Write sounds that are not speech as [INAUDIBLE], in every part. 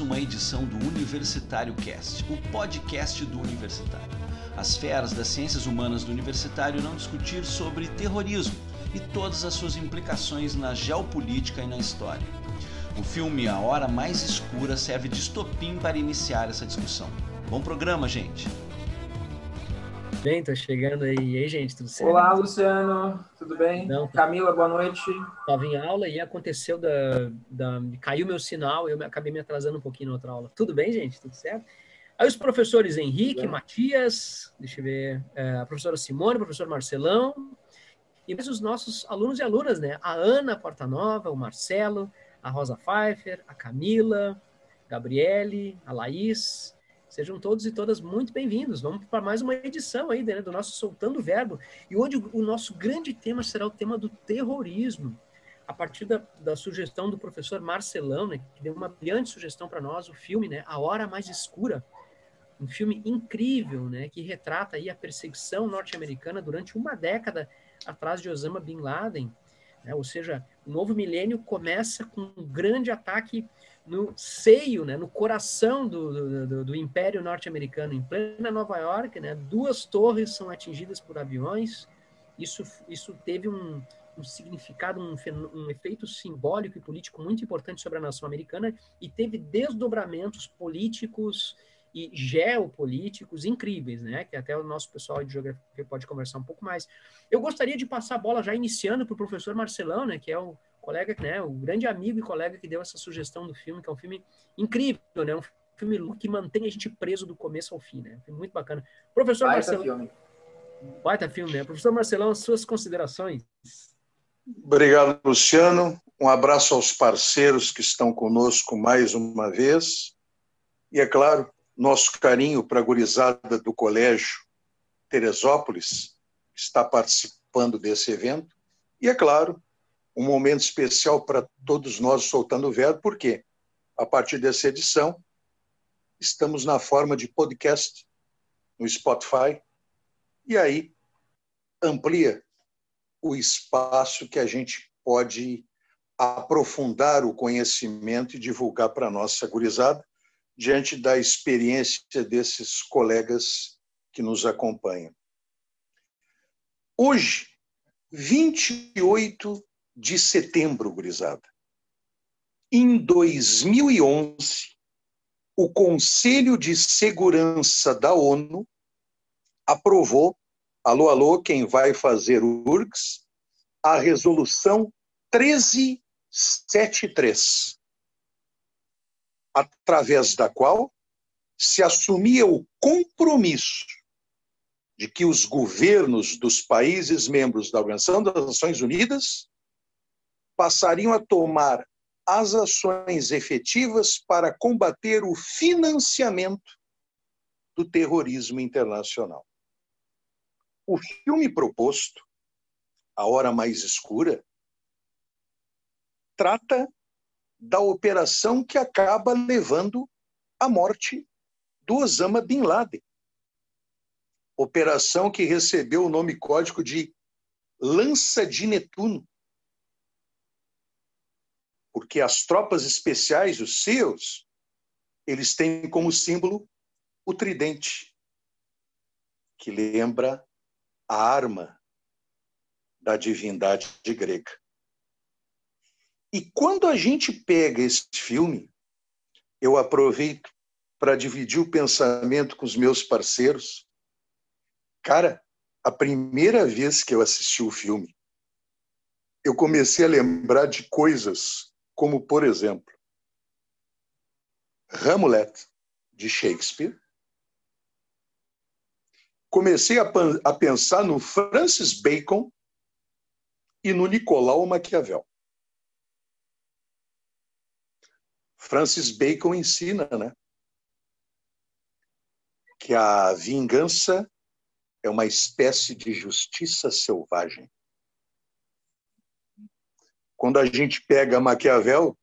uma edição do Universitário Cast, o podcast do Universitário. As feras das ciências humanas do Universitário irão discutir sobre terrorismo e todas as suas implicações na geopolítica e na história. O filme A Hora Mais Escura serve de estopim para iniciar essa discussão. Bom programa, gente! Bem, tô chegando aí. E aí, gente, tudo certo? Olá, Luciano, tudo bem? Não, Camila, boa noite. Estava em aula e aconteceu da, da. Caiu meu sinal, eu acabei me atrasando um pouquinho na outra aula. Tudo bem, gente? Tudo certo? Aí os professores Henrique, Matias, deixa eu ver, é, a professora Simone, o professor Marcelão, e os nossos alunos e alunas, né? A Ana Portanova, o Marcelo, a Rosa Pfeiffer, a Camila, Gabriele, a Laís, Sejam todos e todas muito bem-vindos. Vamos para mais uma edição aí né, do nosso Soltando Verbo, e onde o nosso grande tema será o tema do terrorismo. A partir da, da sugestão do professor Marcelão, né, que deu uma brilhante sugestão para nós, o filme né, A Hora Mais Escura, um filme incrível, né, que retrata aí a perseguição norte-americana durante uma década atrás de Osama Bin Laden. Né, ou seja, o novo milênio começa com um grande ataque no seio, né, no coração do, do, do Império Norte-Americano, em plena Nova York, né, duas torres são atingidas por aviões. Isso, isso teve um, um significado, um, um, efeito simbólico e político muito importante sobre a nação americana e teve desdobramentos políticos e geopolíticos incríveis, né? Que até o nosso pessoal de geografia pode conversar um pouco mais. Eu gostaria de passar a bola já iniciando para o professor Marcelão, né? Que é o colega, né, o grande amigo e colega que deu essa sugestão do filme, que é um filme incrível, né, um filme que mantém a gente preso do começo ao fim, né, um filme muito bacana. Professor Baita Marcelão, filme. Baita filme, né? Professor Marcelão, suas considerações. Obrigado, Luciano. Um abraço aos parceiros que estão conosco mais uma vez. E, é claro, nosso carinho para a gurizada do Colégio Teresópolis, que está participando desse evento. E, é claro, um momento especial para todos nós soltando o verbo, porque a partir dessa edição estamos na forma de podcast no Spotify e aí amplia o espaço que a gente pode aprofundar o conhecimento e divulgar para a nossa gurizada diante da experiência desses colegas que nos acompanham. Hoje, 28 de setembro, gurizada. Em 2011, o Conselho de Segurança da ONU aprovou, alô, alô, quem vai fazer URGS, a resolução 1373, através da qual se assumia o compromisso de que os governos dos países membros da Organização das Nações Unidas passariam a tomar as ações efetivas para combater o financiamento do terrorismo internacional. O filme proposto, A Hora Mais Escura, trata da operação que acaba levando à morte do Osama Bin Laden. Operação que recebeu o nome código de Lança de Netuno porque as tropas especiais, os SEALs, eles têm como símbolo o tridente, que lembra a arma da divindade grega. E quando a gente pega esse filme, eu aproveito para dividir o pensamento com os meus parceiros. Cara, a primeira vez que eu assisti o filme, eu comecei a lembrar de coisas como, por exemplo, Hamlet, de Shakespeare. Comecei a, a pensar no Francis Bacon e no Nicolau Maquiavel. Francis Bacon ensina, né? Que a vingança é uma espécie de justiça selvagem. Quando a gente pega Maquiavel,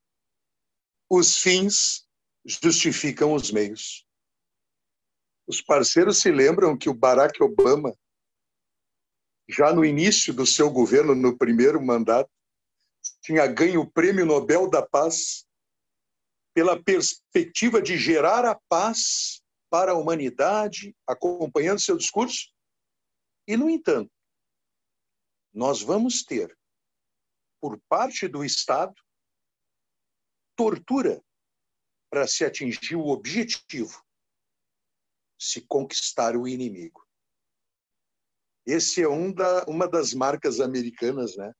os fins justificam os meios. Os parceiros se lembram que o Barack Obama, já no início do seu governo, no primeiro mandato, tinha ganho o Prêmio Nobel da Paz pela perspectiva de gerar a paz para a humanidade, acompanhando seu discurso. E, no entanto, nós vamos ter, por parte do Estado, tortura para se atingir o objetivo, se conquistar o inimigo. Esse é um da, uma das marcas americanas, né?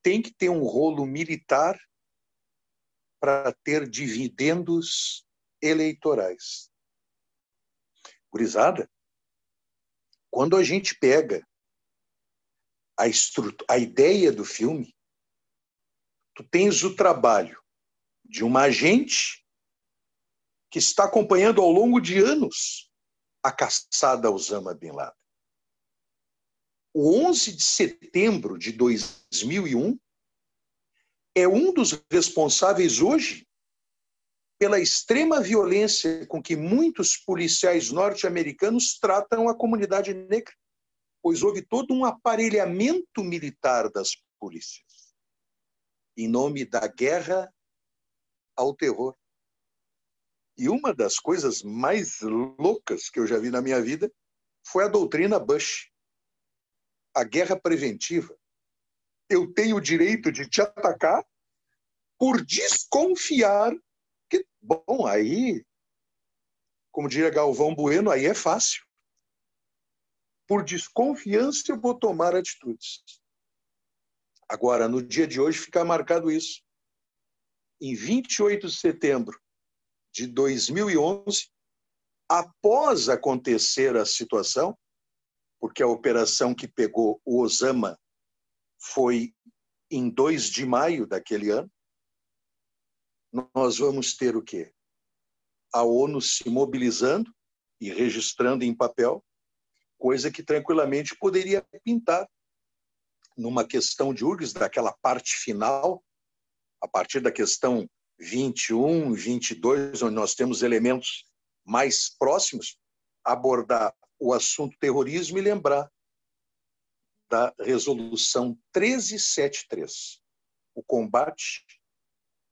Tem que ter um rolo militar para ter dividendos eleitorais. Gurizada, quando a gente pega a, a ideia do filme, tu tens o trabalho de uma agente que está acompanhando ao longo de anos a caçada Osama Bin Laden. O 11 de setembro de 2001 é um dos responsáveis hoje pela extrema violência com que muitos policiais norte-americanos tratam a comunidade negra, pois houve todo um aparelhamento militar das polícias em nome da guerra ao terror. E uma das coisas mais loucas que eu já vi na minha vida foi a doutrina Bush. A guerra preventiva. Eu tenho o direito de te atacar por desconfiar que, bom, aí, como diria Galvão Bueno, aí é fácil. Por desconfiança eu vou tomar atitudes. Agora, no dia de hoje fica marcado isso. Em 28 de setembro de 2011, após acontecer a situação, porque a operação que pegou o Osama foi em 2 de maio daquele ano, nós vamos ter o quê? A ONU se mobilizando e registrando em papel, coisa que tranquilamente poderia pintar numa questão de URGS, daquela parte final, a partir da questão 21, 22, onde nós temos elementos mais próximos, abordar o assunto terrorismo e lembrar da resolução 1373, o combate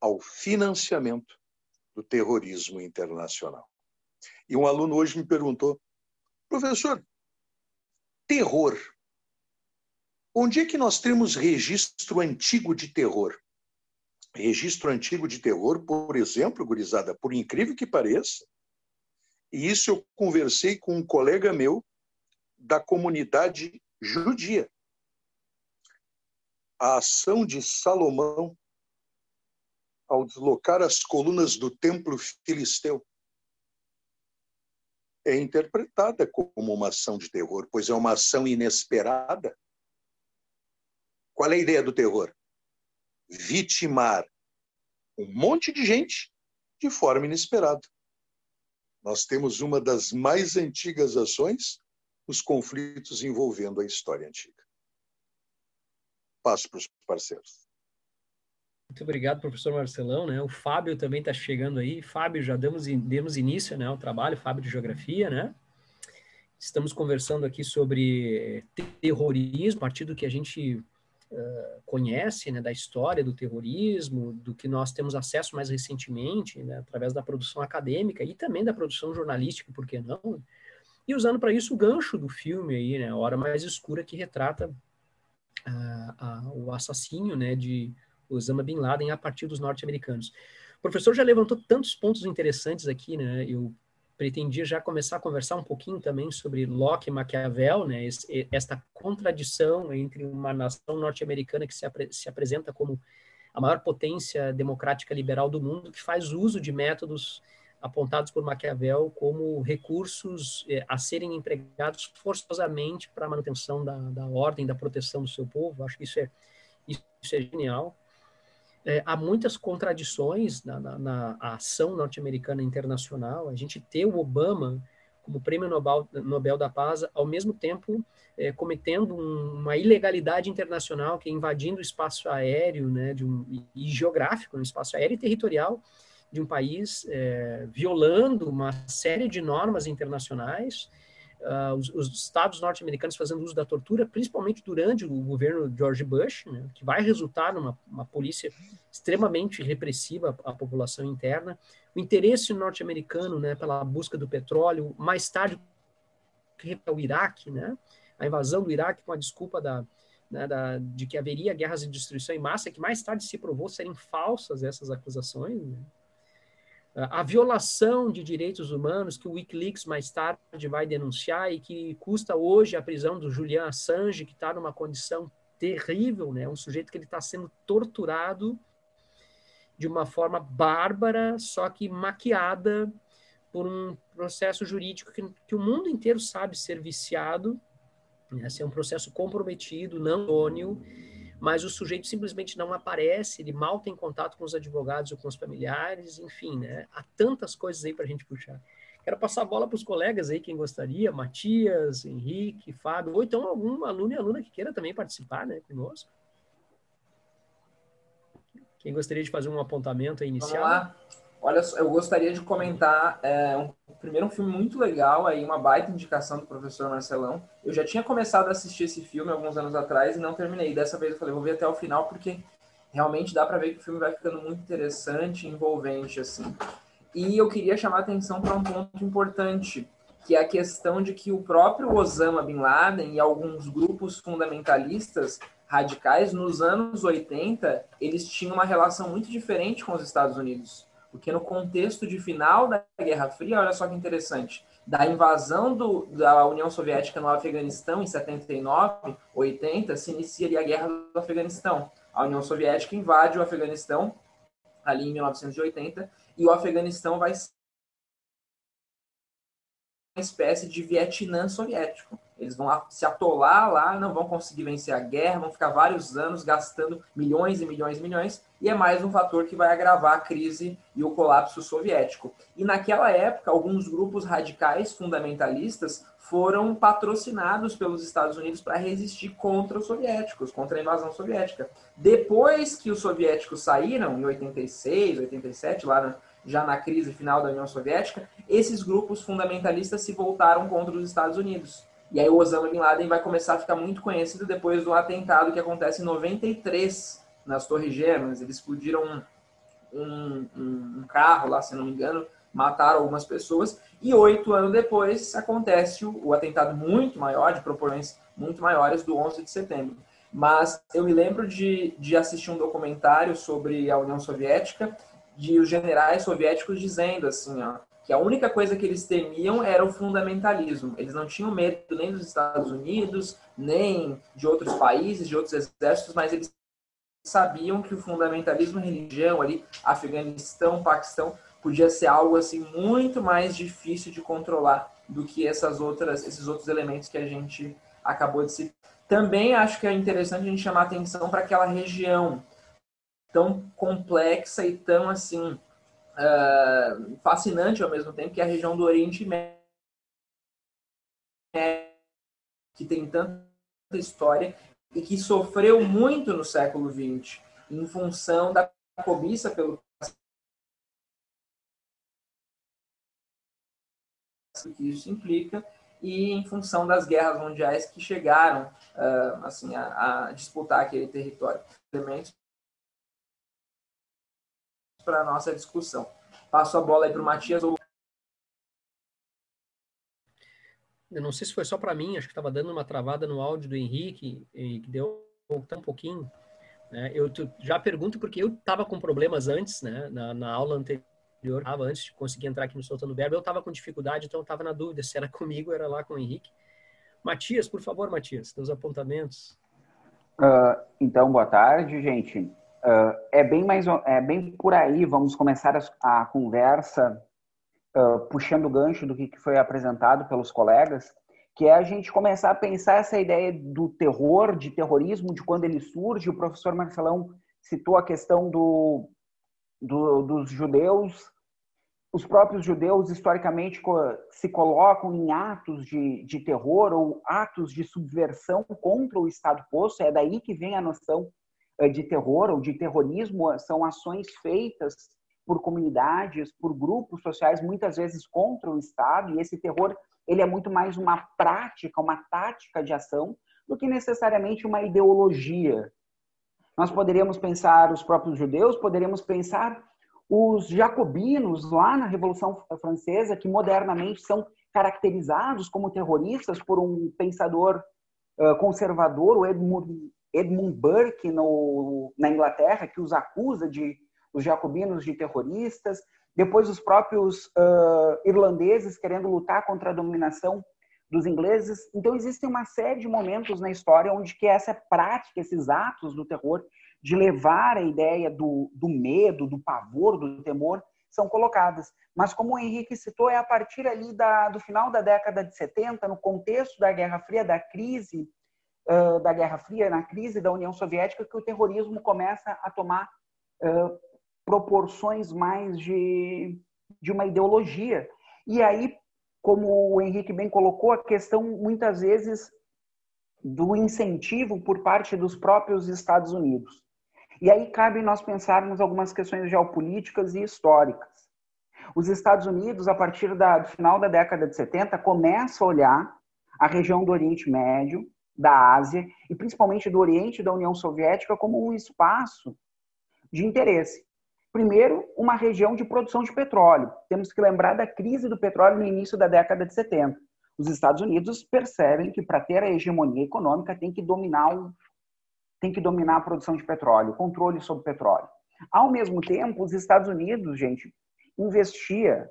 ao financiamento do terrorismo internacional. E um aluno hoje me perguntou, professor, terror. Onde é que nós temos registro antigo de terror? registro antigo de terror, por exemplo, gurizada, por incrível que pareça, e isso eu conversei com um colega meu da comunidade judia. A ação de Salomão ao deslocar as colunas do templo filisteu é interpretada como uma ação de terror, pois é uma ação inesperada. Qual é a ideia do terror? vitimar um monte de gente de forma inesperada. Nós temos uma das mais antigas ações, os conflitos envolvendo a história antiga. Passo para os parceiros. Muito obrigado, professor Marcelão. Né? O Fábio também está chegando aí. Fábio, já demos, demos início né, ao trabalho, Fábio de Geografia, né? Estamos conversando aqui sobre terrorismo, a partir do que a gente uh, conhece né, da história do terrorismo, do que nós temos acesso mais recentemente, né, através da produção acadêmica e também da produção jornalística, por que não? E usando para isso o gancho do filme aí, né, Hora Mais Escura, que retrata uh, o assassínio né, de Osama Bin Laden a partir dos norte-americanos. O professor já levantou tantos pontos interessantes aqui, né? Eu pretendia já começar a conversar um pouquinho também sobre Locke e Maquiavel, né, esta contradição entre uma nação norte-americana que se, apre se apresenta como a maior potência democrática liberal do mundo, que faz uso de métodos apontados por Maquiavel como recursos eh, a serem empregados forçosamente para a manutenção da, da ordem, da proteção do seu povo. Acho que isso é, isso é genial é, há muitas contradições na, na, na ação norte-americana internacional. A gente ter o Obama como prêmio Nobel, Nobel da Paz, ao mesmo tempo é, cometendo um, uma ilegalidade internacional, que é invadindo o espaço aéreo né, de um, e geográfico, no um espaço aéreo e territorial de um país, é, violando uma série de normas internacionais, uh, os, os, estados norte-americanos fazendo uso da tortura, principalmente durante o governo George Bush, né, que vai resultar numa uma polícia extremamente repressiva à, à população interna, o interesse norte-americano né, pela busca do petróleo, mais tarde o Iraque, né, a invasão do Iraque com a desculpa da, né, da, de que haveria guerras de destruição em massa, que mais tarde se provou serem falsas essas acusações. Né? A violação de direitos humanos que o Wikileaks mais tarde vai denunciar e que custa hoje a prisão do Julian Assange, que está numa condição terrível, né? um sujeito que ele está sendo torturado de uma forma bárbara, só que maquiada por um processo jurídico que, que o mundo inteiro sabe ser viciado esse é um processo comprometido, não idôneo, mas o sujeito simplesmente não aparece, ele mal tem contato com os advogados ou com os familiares, enfim, né? Há tantas coisas aí para a gente puxar. Quero passar a bola para os colegas aí, quem gostaria, Matias, Henrique, Fábio, ou então algum aluno e aluna que queira também participar, né, conosco. Quem gostaria de fazer um apontamento inicial? Vamos lá. Olha, eu gostaria de comentar é, um, primeiro um filme muito legal, aí uma baita indicação do professor Marcelão. Eu já tinha começado a assistir esse filme alguns anos atrás e não terminei. Dessa vez eu falei, vou ver até o final porque realmente dá para ver que o filme vai ficando muito interessante, envolvente assim. E eu queria chamar a atenção para um ponto importante, que é a questão de que o próprio Osama bin Laden e alguns grupos fundamentalistas radicais nos anos 80, eles tinham uma relação muito diferente com os Estados Unidos porque no contexto de final da Guerra Fria, olha só que interessante, da invasão do, da União Soviética no Afeganistão em 79, 80, se inicia a Guerra do Afeganistão. A União Soviética invade o Afeganistão ali em 1980 e o Afeganistão vai espécie de Vietnã soviético. Eles vão se atolar lá, não vão conseguir vencer a guerra, vão ficar vários anos gastando milhões e milhões e milhões, e é mais um fator que vai agravar a crise e o colapso soviético. E naquela época, alguns grupos radicais fundamentalistas foram patrocinados pelos Estados Unidos para resistir contra os soviéticos, contra a invasão soviética. Depois que os soviéticos saíram, em 86, 87, lá já na crise final da União Soviética, esses grupos fundamentalistas se voltaram contra os Estados Unidos. E aí o Osama Bin Laden vai começar a ficar muito conhecido depois do atentado que acontece em 93 nas Torres Gêmeas. Eles explodiram um, um, um, carro lá, se não me engano, mataram algumas pessoas. E oito anos depois acontece o, o atentado muito maior, de proporções muito maiores, do 11 de setembro. Mas eu me lembro de, de assistir um documentário sobre a União Soviética, de os generais soviéticos dizendo assim, ó, que a única coisa que eles temiam era o fundamentalismo. Eles não tinham medo nem dos Estados Unidos, nem de outros países, de outros exércitos, mas eles sabiam que o fundamentalismo religião ali, Afeganistão, Paquistão, podia ser algo assim muito mais difícil de controlar do que essas outras, esses outros elementos que a gente acabou de citar. Também acho que é interessante a gente chamar atenção para aquela região tão complexa e tão assim uh, fascinante ao mesmo tempo, que é a região do Oriente Médio, que tem tanta história e que sofreu muito no século XX em função da cobiça pelo que isso implica e em função das guerras mundiais que chegaram uh, assim a, a, disputar aquele território. Elementos para a nossa discussão. Passo a bola aí para o Matias. Ou... Eu não sei se foi só para mim, acho que estava dando uma travada no áudio do Henrique, e que deu um pouquinho. Né? Eu já pergunto porque eu estava com problemas antes, né? na, na aula anterior, tava, antes de conseguir entrar aqui no Soltando Verbo, eu estava com dificuldade, então eu estava na dúvida se era [LAUGHS] comigo ou era lá com o Henrique. Matias, por favor, Matias, seus apontamentos. Uh, então, boa tarde, gente. Uh, é, bem mais, é bem por aí, vamos começar a, a conversa uh, puxando o gancho do que foi apresentado pelos colegas, que é a gente começar a pensar essa ideia do terror, de terrorismo, de quando ele surge. O professor Marcelão citou a questão do, do, dos judeus. Os próprios judeus, historicamente, se colocam em atos de, de terror ou atos de subversão contra o Estado posto. É daí que vem a noção de terror ou de terrorismo são ações feitas por comunidades, por grupos sociais, muitas vezes contra o Estado, e esse terror ele é muito mais uma prática, uma tática de ação, do que necessariamente uma ideologia. Nós poderíamos pensar os próprios judeus, poderíamos pensar os jacobinos lá na Revolução Francesa, que modernamente são caracterizados como terroristas por um pensador uh, conservador, o Edmund, Edmund Burke, no, na Inglaterra, que os acusa de os jacobinos de terroristas. Depois, os próprios uh, irlandeses querendo lutar contra a dominação dos ingleses. Então, existem uma série de momentos na história onde que essa prática, esses atos do terror, de levar a ideia do, do medo, do pavor, do temor, são colocadas. Mas, como o Henrique citou, é a partir ali da, do final da década de 70, no contexto da Guerra Fria, da crise da Guerra Fria, na crise da União Soviética, que o terrorismo começa a tomar uh, proporções mais de, de uma ideologia. E aí, como o Henrique bem colocou, a questão muitas vezes do incentivo por parte dos próprios Estados Unidos. E aí cabe nós pensarmos algumas questões geopolíticas e históricas. Os Estados Unidos, a partir da, do final da década de 70, começam a olhar a região do Oriente Médio, da Ásia e principalmente do Oriente da União Soviética como um espaço de interesse. Primeiro, uma região de produção de petróleo. Temos que lembrar da crise do petróleo no início da década de 70. Os Estados Unidos percebem que para ter a hegemonia econômica tem que dominar o tem que dominar a produção de petróleo, controle sobre petróleo. Ao mesmo tempo, os Estados Unidos, gente, investia,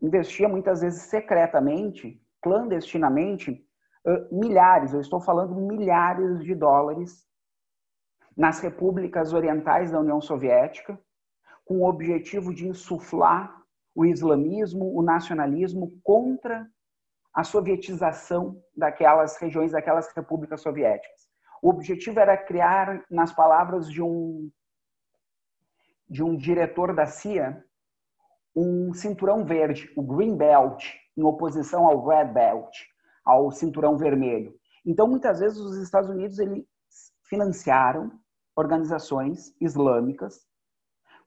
investia muitas vezes secretamente, clandestinamente, milhares, eu estou falando milhares de dólares nas repúblicas orientais da União Soviética, com o objetivo de insuflar o islamismo, o nacionalismo contra a sovietização daquelas regiões, daquelas repúblicas soviéticas. O objetivo era criar, nas palavras de um, de um diretor da CIA, um cinturão verde, o Green Belt, em oposição ao Red Belt, ao cinturão vermelho. Então, muitas vezes, os Estados Unidos eles financiaram organizações islâmicas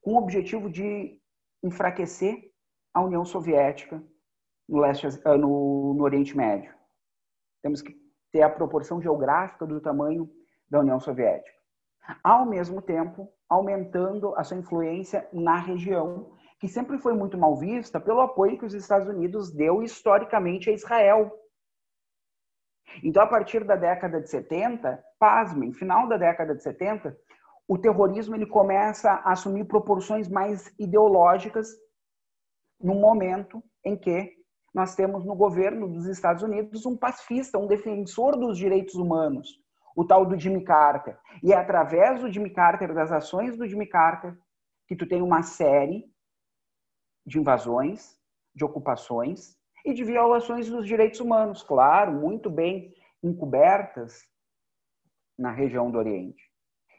com o objetivo de enfraquecer a União Soviética no, leste, no, no Oriente Médio. Temos que ter a proporção geográfica do tamanho da União Soviética. Ao mesmo tempo, aumentando a sua influência na região, que sempre foi muito mal vista pelo apoio que os Estados Unidos deu historicamente a Israel. Então, a partir da década de 70, pasmem, final da década de 70, o terrorismo ele começa a assumir proporções mais ideológicas no momento em que nós temos no governo dos Estados Unidos um pacifista, um defensor dos direitos humanos, o tal do Jimmy Carter. E é através do Jimmy Carter, das ações do Jimmy Carter, que tu tem uma série de invasões, de ocupações e de violações dos direitos humanos, claro, muito bem encobertas na região do Oriente.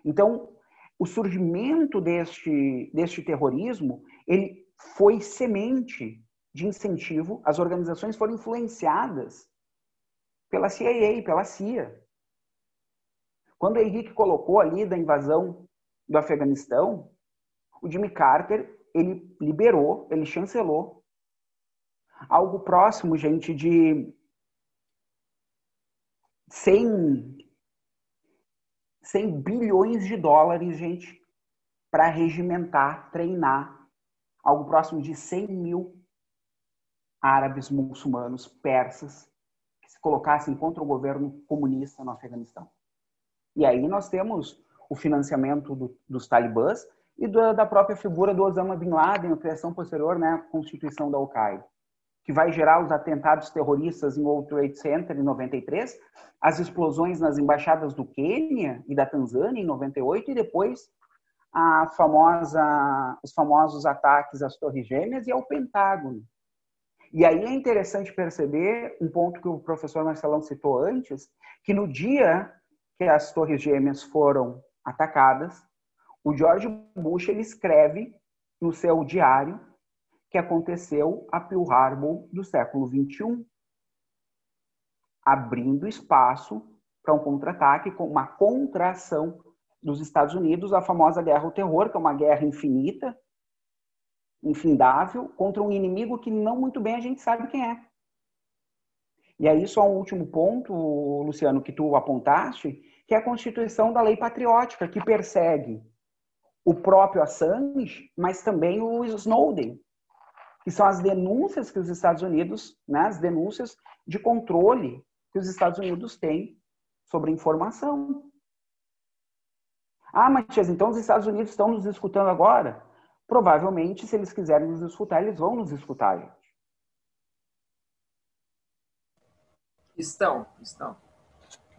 Então, o surgimento deste, deste terrorismo, ele foi semente de incentivo, as organizações foram influenciadas pela CIA, pela CIA. Quando o Henrique colocou ali da invasão do Afeganistão, o Jimmy Carter, ele liberou, ele chancelou algo próximo, gente, de 100, 100 bilhões de dólares, gente, para regimentar, treinar algo próximo de 100 mil árabes, muçulmanos, persas, que se colocassem contra o governo comunista no Afeganistão. E aí nós temos o financiamento do, dos talibãs e do, da própria figura do Osama Bin Laden, a criação posterior, né, a constituição da Al-Qaeda, que vai gerar os atentados terroristas em World Trade Center em 93, as explosões nas embaixadas do Quênia e da Tanzânia em 98 e depois a famosa, os famosos ataques às Torres Gêmeas e ao Pentágono. E aí é interessante perceber um ponto que o professor Marcelão citou antes, que no dia que as Torres Gêmeas foram atacadas, o George Bush ele escreve no seu diário que aconteceu a Pearl Harbor do século 21, abrindo espaço para um contra-ataque com uma contração dos Estados Unidos, a famosa guerra ao terror, que é uma guerra infinita, infindável contra um inimigo que não muito bem a gente sabe quem é. E aí, só um último ponto, Luciano, que tu apontaste, que é a constituição da lei patriótica, que persegue o próprio Assange, mas também o Snowden, que são as denúncias que os Estados Unidos, né, as denúncias de controle que os Estados Unidos têm sobre informação. Ah, Matias, então os Estados Unidos estão nos escutando agora? Provavelmente, se eles quiserem nos escutar, eles vão nos escutar, gente. Estão, estão.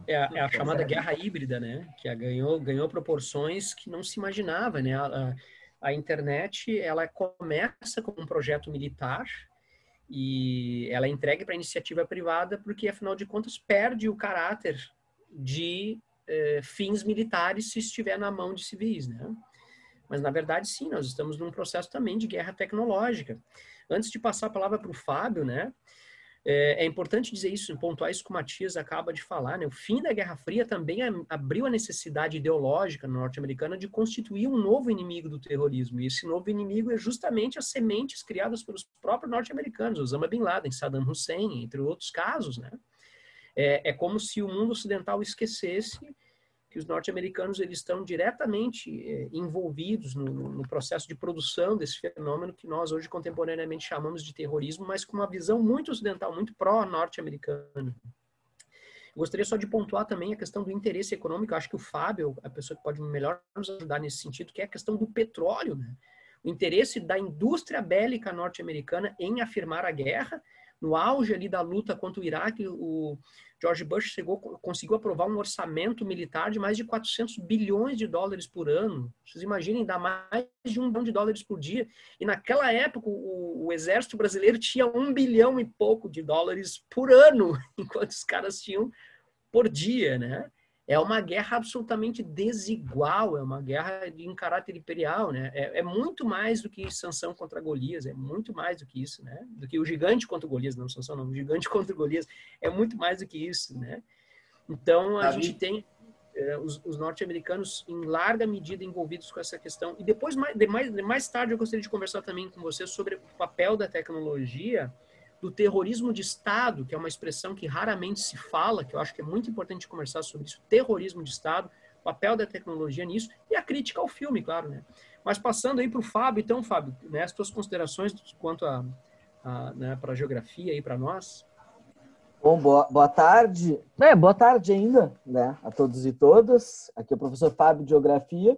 É, a, é a chamada guerra híbrida, né? Que ganhou, ganhou proporções que não se imaginava, né? A, a internet ela começa como um projeto militar e ela é entregue para a iniciativa privada porque afinal de contas perde o caráter de eh, fins militares se estiver na mão de civis, né? Mas na verdade sim, nós estamos num processo também de guerra tecnológica. Antes de passar a palavra para o Fábio, né? É, é, importante dizer isso, pontuar isso que o Matias acaba de falar. Né? O fim da Guerra Fria também abriu a necessidade ideológica norte-americana de constituir um novo inimigo do terrorismo. E esse novo inimigo é justamente as sementes criadas pelos próprios norte-americanos, Osama Bin Laden, Saddam Hussein, entre outros casos. Né? É, é como se o mundo ocidental esquecesse que os norte-americanos eles estão diretamente é, envolvidos no, no, processo de produção desse fenômeno que nós hoje contemporaneamente chamamos de terrorismo, mas com uma visão muito ocidental, muito pró-norte-americana. Gostaria só de pontuar também a questão do interesse econômico. Eu acho que o Fábio, a pessoa que pode melhor nos ajudar nesse sentido, que é a questão do petróleo, né? O interesse da indústria bélica norte-americana em afirmar a guerra no auge ali da luta contra o Iraque, o George Bush chegou, conseguiu aprovar um orçamento militar de mais de 400 bilhões de dólares por ano. Vocês imaginem, dá mais de um bilhão de dólares por dia. E naquela época, o, o exército brasileiro tinha um bilhão e pouco de dólares por ano, [LAUGHS] enquanto os caras tinham por dia, né? É uma guerra absolutamente desigual, é uma guerra em caráter imperial, né? É, é, muito mais do que Sansão contra Golias, é muito mais do que isso, né? Do que o gigante contra Golias, não Sansão não, o gigante [LAUGHS] contra Golias, é muito mais do que isso, né? Então a Davi. gente tem é, os, os norte-americanos em larga medida envolvidos com essa questão. E depois mais, de mais, de mais tarde eu gostaria de conversar também com você sobre o papel da tecnologia do terrorismo de Estado, que é uma expressão que raramente se fala, que eu acho que é muito importante conversar sobre isso, terrorismo de Estado, papel da tecnologia nisso e a crítica ao filme, claro, né? Mas passando aí para o Fábio, então, Fábio, né, as tuas considerações quanto a, a né, para a geografia aí para nós. Bom, boa, boa tarde. É, boa tarde ainda, né, a todos e todas. Aqui é o professor Fábio de Geografia.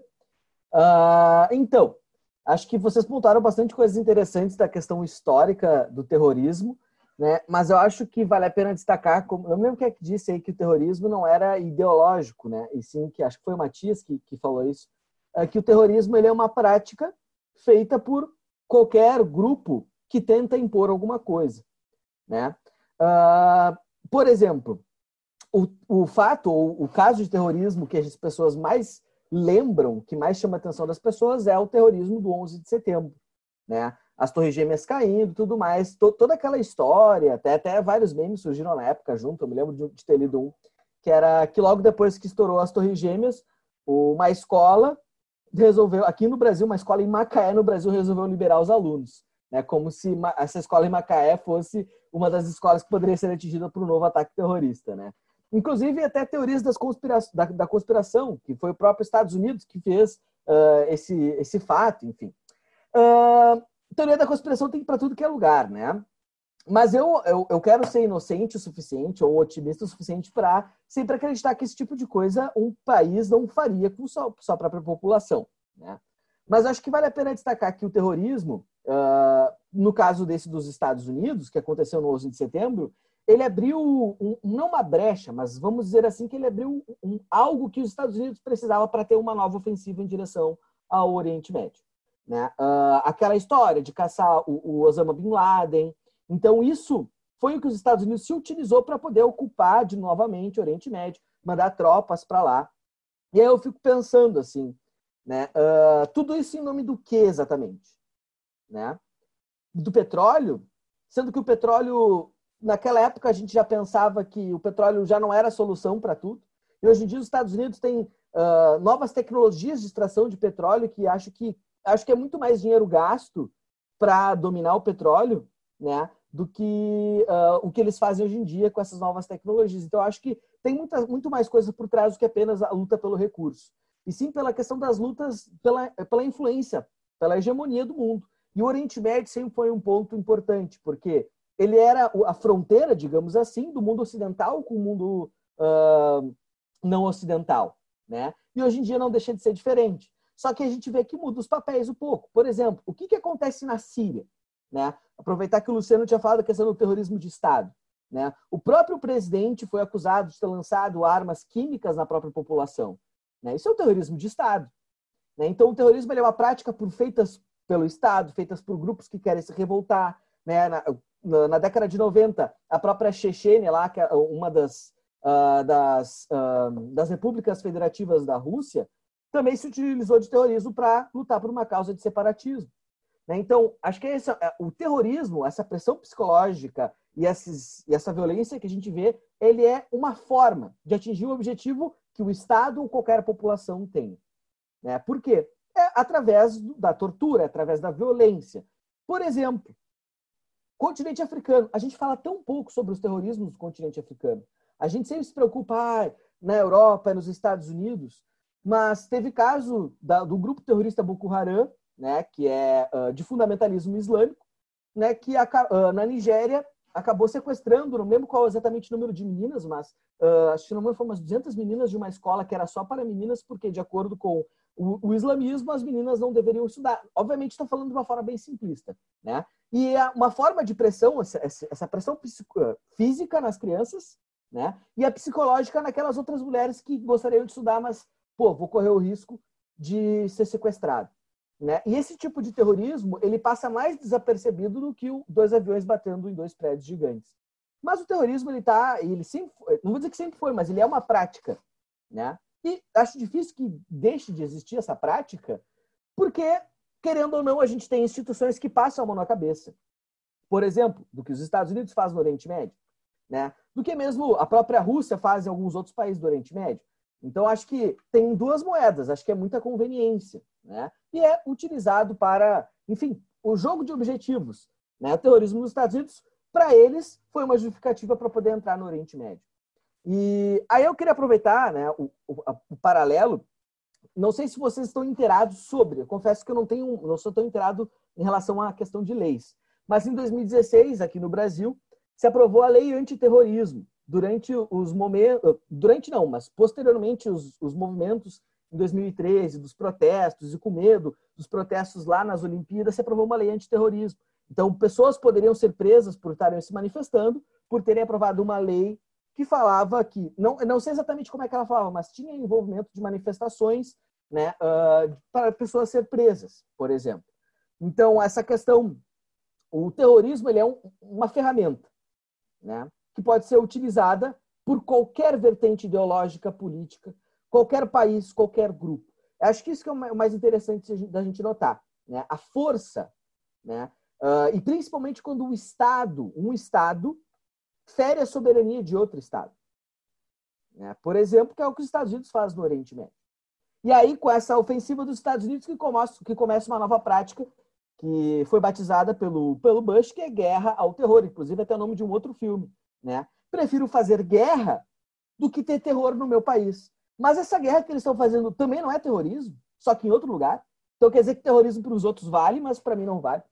Uh, então, Acho que vocês pontuaram bastante coisas interessantes da questão histórica do terrorismo, né? Mas eu acho que vale a pena destacar, como eu lembro que é que disse aí que o terrorismo não era ideológico, né? E sim que acho que foi o Matias que, que falou isso, é que o terrorismo ele é uma prática feita por qualquer grupo que tenta impor alguma coisa, né? Uh, por exemplo, o, o fato ou o caso de terrorismo que as pessoas mais lembram, que mais chama a atenção das pessoas é o terrorismo do 11 de setembro, né? As torres gêmeas caindo, tudo mais, to toda aquela história, até, até vários memes surgiram na época junto, eu me lembro de, de ter lido um, que era que logo depois que estourou as torres gêmeas, uma escola resolveu, aqui no Brasil, uma escola em Macaé, no Brasil, resolveu liberar os alunos. Né, como se essa escola em Macaé fosse uma das escolas que poderia ser atingida por um novo ataque terrorista. Né? Inclusive, até teorias das conspira da, da, conspiração, que foi o próprio Estados Unidos que fez uh, esse, esse fato, enfim. Uh, teoria da conspiração tem para tudo que é lugar, né? Mas eu, eu, eu quero ser inocente o suficiente ou otimista o suficiente para sempre acreditar que esse tipo de coisa um país não faria com sua, sua própria população, né? Mas acho que vale a pena destacar que o terrorismo, uh, no caso desse dos Estados Unidos, que aconteceu no 11 de setembro, ele abriu, um, não uma brecha, mas vamos dizer assim que ele abriu um, algo que os Estados Unidos precisavam para ter uma nova ofensiva em direção ao Oriente Médio. Né? Uh, aquela história de caçar o, o, Osama Bin Laden. Então, isso foi o que os Estados Unidos se utilizou para poder ocupar de novamente o Oriente Médio, mandar tropas para lá. E aí eu fico pensando assim, né? Uh, tudo isso em nome do que exatamente? Né? Do petróleo? Sendo que o petróleo naquela época a gente já pensava que o petróleo já não era a solução para tudo. E hoje em dia os Estados Unidos têm uh, novas tecnologias de extração de petróleo que acho que acho que é muito mais dinheiro gasto para dominar o petróleo, né, do que uh, o que eles fazem hoje em dia com essas novas tecnologias. Então, acho que tem muita, muito mais coisa por trás do que apenas a luta pelo recurso. E sim pela questão das lutas pela, pela influência, pela hegemonia do mundo. E o Oriente Médio sempre foi um ponto importante, porque ele era a fronteira, digamos assim, do mundo ocidental com o mundo uh, não ocidental. Né? E hoje em dia não deixa de ser diferente. Só que a gente vê que muda os papéis um pouco. Por exemplo, o que, que acontece na Síria? Né? Aproveitar que o Luciano tinha falado da questão do terrorismo de Estado. Né? O próprio presidente foi acusado de ter lançado armas químicas na própria população. Né? Isso é o terrorismo de Estado. Né? Então, o terrorismo é uma prática por, feitas pelo Estado, feitas por grupos que querem se revoltar. Né? Na, década de 90, a própria Chechênia, lá, é uma das, uh, das, uh, das repúblicas federativas da Rússia, também se utilizou de terrorismo para lutar por uma causa de separatismo. Né? Então, acho que esse, é, o terrorismo, essa pressão psicológica e, esses, e essa violência que a gente vê, ele é uma forma de atingir o objetivo que o Estado ou qualquer população tem. Né? Por quê? É através da tortura, através da violência. Por exemplo, continente africano. A gente fala tão pouco sobre os terrorismos do continente africano. A gente sempre se preocupa ah, na Europa, nos Estados Unidos, mas teve caso da, do grupo terrorista Boko Haram, né, que é uh, de fundamentalismo islâmico, né, que a, uh, na Nigéria acabou sequestrando, não lembro qual exatamente o número de meninas, mas uh, acho que não lembro, foi umas 200 meninas de uma escola que era só para meninas, porque de acordo com o, o islamismo, as meninas não deveriam estudar. Obviamente, estou falando de uma forma bem simplista, né? E é uma forma de pressão, essa, pressão física nas crianças, né? E a psicológica naquelas outras mulheres que gostariam de estudar, mas, pô, vou correr o risco de ser sequestrado. Né? E esse tipo de terrorismo ele passa mais desapercebido do que dois aviões batendo em dois prédios gigantes. Mas o terrorismo ele tá, ele sempre, não vou dizer que sempre foi, mas ele é uma prática, né? E acho difícil que deixe de existir essa prática, porque querendo ou não a gente tem instituições que passam a mão na cabeça. Por exemplo, do que os Estados Unidos fazem no Oriente Médio, né? Do que mesmo a própria Rússia faz em alguns outros países do Oriente Médio. Então acho que tem duas moedas, acho que é muita conveniência né? e é utilizado para, enfim, o jogo de objetivos. Né? O terrorismo nos Estados Unidos, para eles, foi uma justificativa para poder entrar no Oriente Médio. E aí eu queria aproveitar né, o, o, o paralelo. Não sei se vocês estão inteirados sobre, eu confesso que eu não tenho, não sou tão inteirado em relação à questão de leis. Mas em 2016, aqui no Brasil, se aprovou a lei antiterrorismo. Durante os momentos, durante não, mas posteriormente os, os movimentos em 2013, dos protestos, e com medo dos protestos lá nas Olimpíadas, se aprovou uma lei antiterrorismo. Então, pessoas poderiam ser presas por estarem se manifestando, por terem aprovado uma lei que falava que, não, não sei exatamente como é que ela falava, mas tinha envolvimento de manifestações né, uh, para pessoas ser presas, por exemplo. Então, essa questão, o terrorismo ele é um, uma ferramenta né, que pode ser utilizada por qualquer vertente ideológica, política, qualquer país, qualquer grupo. Acho que isso que é o mais interessante da gente notar, né? A força, né? Uh, e principalmente quando o Estado, um Estado, fere a soberania de outro Estado. Né? Por exemplo, que é o que os Estados Unidos fazem no Oriente Médio. E aí, com essa ofensiva dos Estados Unidos, que começa, que começa uma nova prática que foi batizada pelo, pelo Bush, que é guerra ao terror, inclusive até o nome de um outro filme. Né? Prefiro fazer guerra do que ter terror no meu país. Mas essa guerra que eles estão fazendo também não é terrorismo, só que em outro lugar. Então quer dizer que terrorismo para os outros vale, mas para mim não vale.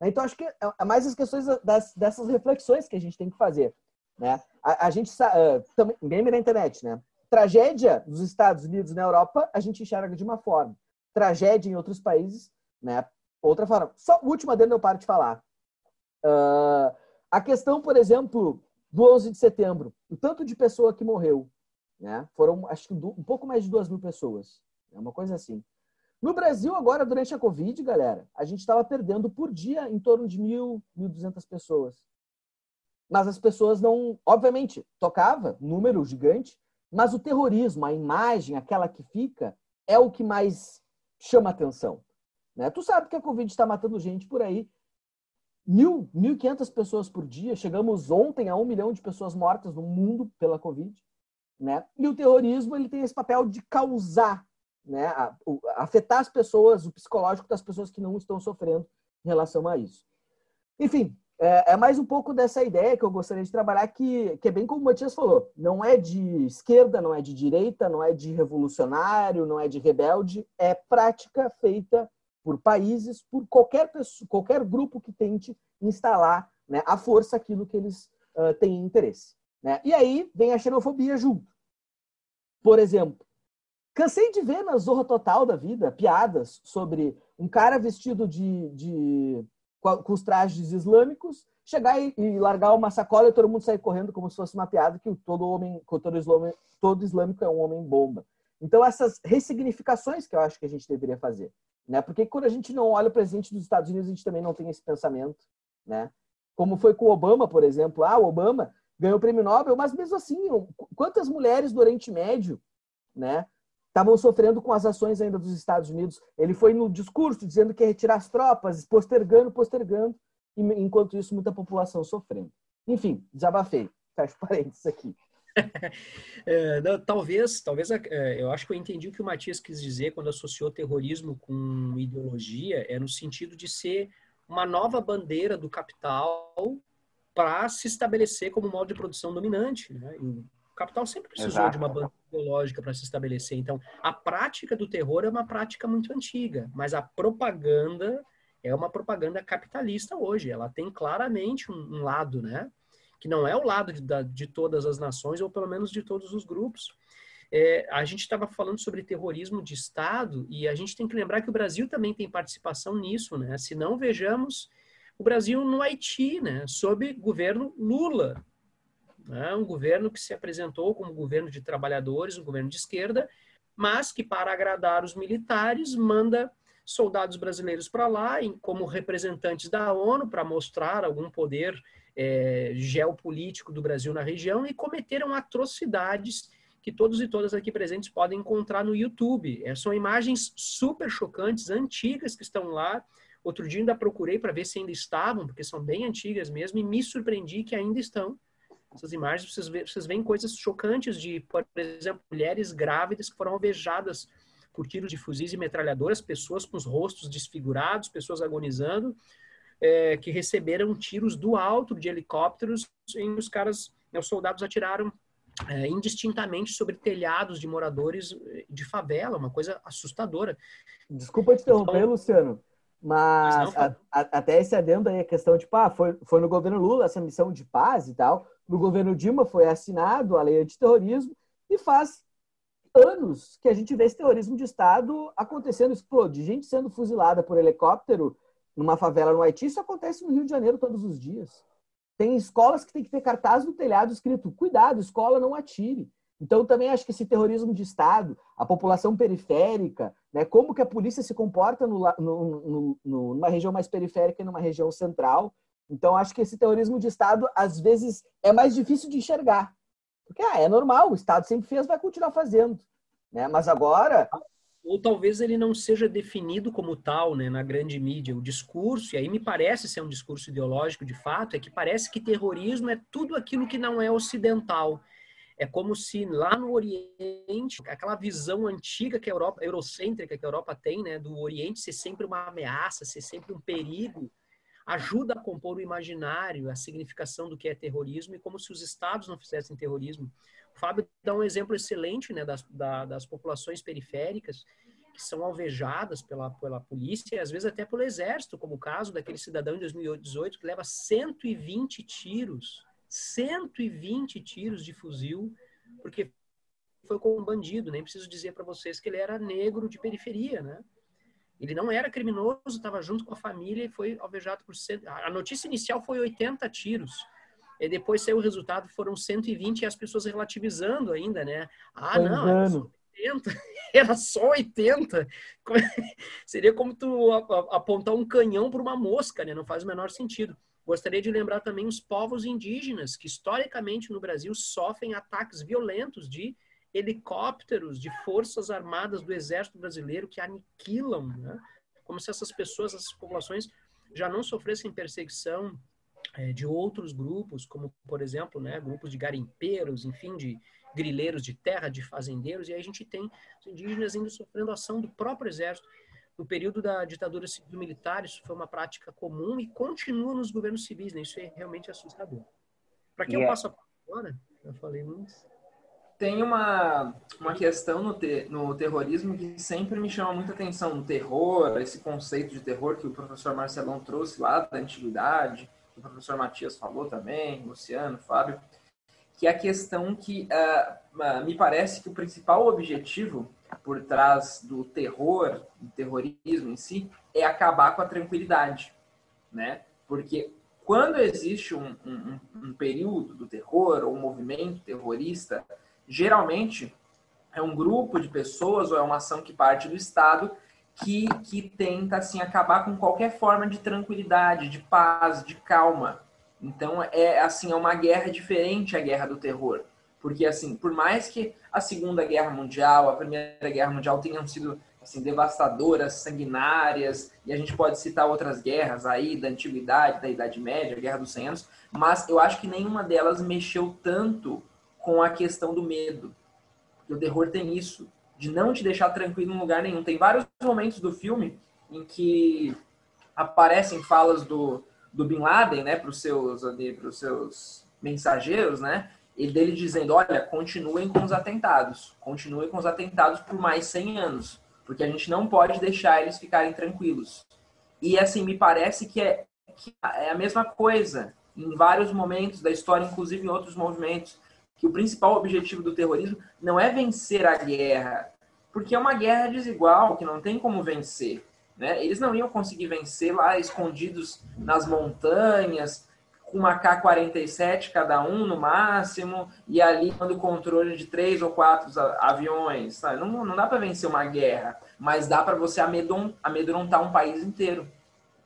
Então acho que é, é mais as questões das, dessas reflexões que a gente tem que fazer. Né? A, a gente uh, também, meme na internet, né? Tragédia dos Estados Unidos na Europa, a gente enxerga de uma forma. Tragédia em outros países, né? Outra forma. Só última dele eu paro de falar. Uh, a questão, por exemplo, do 11 de setembro, o tanto de pessoa que morreu, né? Foram, acho que um pouco mais de duas mil pessoas. É uma coisa assim. No Brasil, agora, durante a Covid, galera, a gente estava perdendo por dia em torno de mil, mil duzentas pessoas. Mas as pessoas não. Obviamente, tocava, número gigante, mas o terrorismo, a imagem, aquela que fica, é o que mais chama atenção. Né? Tu sabe que a Covid está matando gente por aí. Mil, mil e quinhentas pessoas por dia. Chegamos ontem a um milhão de pessoas mortas no mundo pela Covid. Né? E o terrorismo ele tem esse papel de causar, né? A, o, afetar as pessoas, o psicológico das pessoas que não estão sofrendo em relação a isso. Enfim, é, é, mais um pouco dessa ideia que eu gostaria de trabalhar, que, que é bem como o Matias falou: não é de esquerda, não é de direita, não é de revolucionário, não é de rebelde, é prática feita por países, por qualquer pessoa, qualquer grupo que tente instalar né, a força aquilo que eles uh, têm interesse. Né? E aí vem a xenofobia junto. Por exemplo, cansei de ver na Zorra Total da vida piadas sobre um cara vestido de, de com os trajes islâmicos, chegar e, e, largar uma sacola e todo mundo sair correndo como se fosse uma piada que todo homem, todo islâmico, todo islâmico é um homem bomba. Então essas ressignificações que eu acho que a gente deveria fazer, né? Porque quando a gente não olha o presidente dos Estados Unidos, a gente também não tem esse pensamento, né? Como foi com o Obama, por exemplo. Ah, o Obama ganhou o prêmio Nobel, mas mesmo assim, quantas mulheres do Oriente Médio, né? Estavam sofrendo com as ações ainda dos Estados Unidos. Ele foi no discurso dizendo que ia retirar as tropas, postergando, postergando, e enquanto isso, muita população sofrendo. Enfim, desabafei. [LAUGHS] Fecho parênteses aqui. [LAUGHS] é, não, talvez, talvez é, eu acho que eu entendi o que o Matias quis dizer quando associou terrorismo com ideologia, é no sentido de ser uma nova bandeira do capital para se estabelecer como modo de produção dominante. Né? Capital sempre precisou Exato. de uma bandeira ideológica para se estabelecer. Então, a prática do terror é uma prática muito antiga, mas a propaganda é uma propaganda capitalista hoje. Ela tem claramente um, um lado, né? Que não é o lado de, de, todas as nações, ou pelo menos de todos os grupos. É, a gente estava falando sobre terrorismo de Estado e a gente tem que lembrar que o Brasil também tem participação nisso, né? Se não vejamos o Brasil no Haiti, né? Sob governo Lula, né? Um governo que se apresentou como governo de trabalhadores, um governo de esquerda, mas que, para agradar os militares, manda soldados brasileiros para lá em, como representantes da ONU para mostrar algum poder é, geopolítico do Brasil na região e cometeram atrocidades que todos e todas aqui presentes podem encontrar no YouTube. É, são imagens super chocantes, antigas que estão lá. Outro dia ainda procurei para ver se ainda estavam, porque são bem antigas mesmo, e me surpreendi que ainda estão essas imagens, vocês, vê, vocês veem coisas chocantes de, por exemplo, mulheres grávidas que foram alvejadas por tiros de fuzis e metralhadoras, pessoas com os rostos desfigurados, pessoas agonizando, é, que receberam tiros do alto de helicópteros em os caras, né, os soldados atiraram é, indistintamente sobre telhados de moradores de favela, uma coisa assustadora. Desculpa te interromper, então, Luciano, mas não, a, a, até esse adendo aí, a questão de, tipo, ah, foi, foi no governo Lula essa missão de paz e tal, no governo Dilma foi assinado a lei antiterrorismo e faz anos que a gente vê esse terrorismo de Estado acontecendo, explode, gente sendo fuzilada por helicóptero numa favela no Haiti, isso acontece no Rio de Janeiro todos os dias. Tem escolas que tem que ter cartaz no telhado escrito, cuidado, escola não atire. Então também acho que esse terrorismo de Estado, a população periférica, né, como que a polícia se comporta no, no, no, numa região mais periférica e numa região central, então, acho que esse terrorismo de Estado, às vezes, é mais difícil de enxergar. Porque ah, é normal, o Estado sempre fez, vai continuar fazendo. Né? Mas agora. Ou talvez ele não seja definido como tal né, na grande mídia. O discurso, e aí me parece ser um discurso ideológico de fato, é que parece que terrorismo é tudo aquilo que não é ocidental. É como se lá no Oriente, aquela visão antiga que a Europa, eurocêntrica que a Europa tem, né, do Oriente ser sempre uma ameaça, ser sempre um perigo, ajuda a compor o imaginário, a significação do que é terrorismo e como se os estados não fizessem terrorismo. O Fábio dá um exemplo excelente né, das, da, das populações periféricas que são alvejadas pela, pela polícia e às vezes até pelo exército, como o caso daquele cidadão em 2018 que leva 120 tiros, 120 tiros de fuzil, porque foi com um bandido. Nem preciso dizer para vocês que ele era negro de periferia, né? Ele não era criminoso, estava junto com a família e foi alvejado por... A notícia inicial foi 80 tiros. E depois saiu o resultado, foram 120 e as pessoas relativizando ainda, né? Ah, não, era só 80. [LAUGHS] Era só 80. [LAUGHS] Seria como tu apontar um canhão para uma mosca, né? Não faz o menor sentido. Gostaria de lembrar também os povos indígenas, que historicamente no Brasil sofrem ataques violentos de helicópteros de forças armadas do exército brasileiro que aniquilam, né? como se essas pessoas, essas populações já não sofressem perseguição é, de outros grupos, como por exemplo, né, grupos de garimpeiros, enfim, de grileiros de terra, de fazendeiros, e aí a gente tem os indígenas indo sofrendo ação do próprio exército. no período da ditadura civil-militar, isso foi uma prática comum e continua nos governos civis, né? Isso é realmente assustador. Para quem yeah. eu passo agora, eu falei muito. Tem uma, uma questão no, te, no terrorismo que sempre me chama muita atenção, no terror, esse conceito de terror que o professor Marcelão trouxe lá da antiguidade, o professor Matias falou também, Luciano, Fábio, que é a questão que uh, me parece que o principal objetivo por trás do terror, do terrorismo em si, é acabar com a tranquilidade, né? Porque quando existe um, um, um período do terror ou um movimento terrorista, geralmente é um grupo de pessoas ou é uma ação que parte do Estado que, que tenta assim acabar com qualquer forma de tranquilidade, de paz, de calma. Então é assim é uma guerra diferente a guerra do terror, porque assim por mais que a Segunda Guerra Mundial, a Primeira Guerra Mundial tenham sido assim devastadoras, sanguinárias e a gente pode citar outras guerras aí da antiguidade, da Idade Média, a Guerra dos 100 anos, mas eu acho que nenhuma delas mexeu tanto com a questão do medo. o terror tem isso, de não te deixar tranquilo em lugar nenhum. Tem vários momentos do filme em que aparecem falas do, do Bin Laden, né, para os seus, seus mensageiros, né, e dele dizendo, olha, continuem com os atentados, continuem com os atentados por mais 100 anos, porque a gente não pode deixar eles ficarem tranquilos. E assim, me parece que é, que é a mesma coisa em vários momentos da história, inclusive em outros movimentos que o principal objetivo do terrorismo não é vencer a guerra, porque é uma guerra desigual, que não tem como vencer. Né? Eles não iam conseguir vencer lá escondidos nas montanhas, com uma K-47 cada um no máximo, e ali quando controle de três ou quatro aviões. Não, não dá para vencer uma guerra, mas dá para você amedrontar um país inteiro.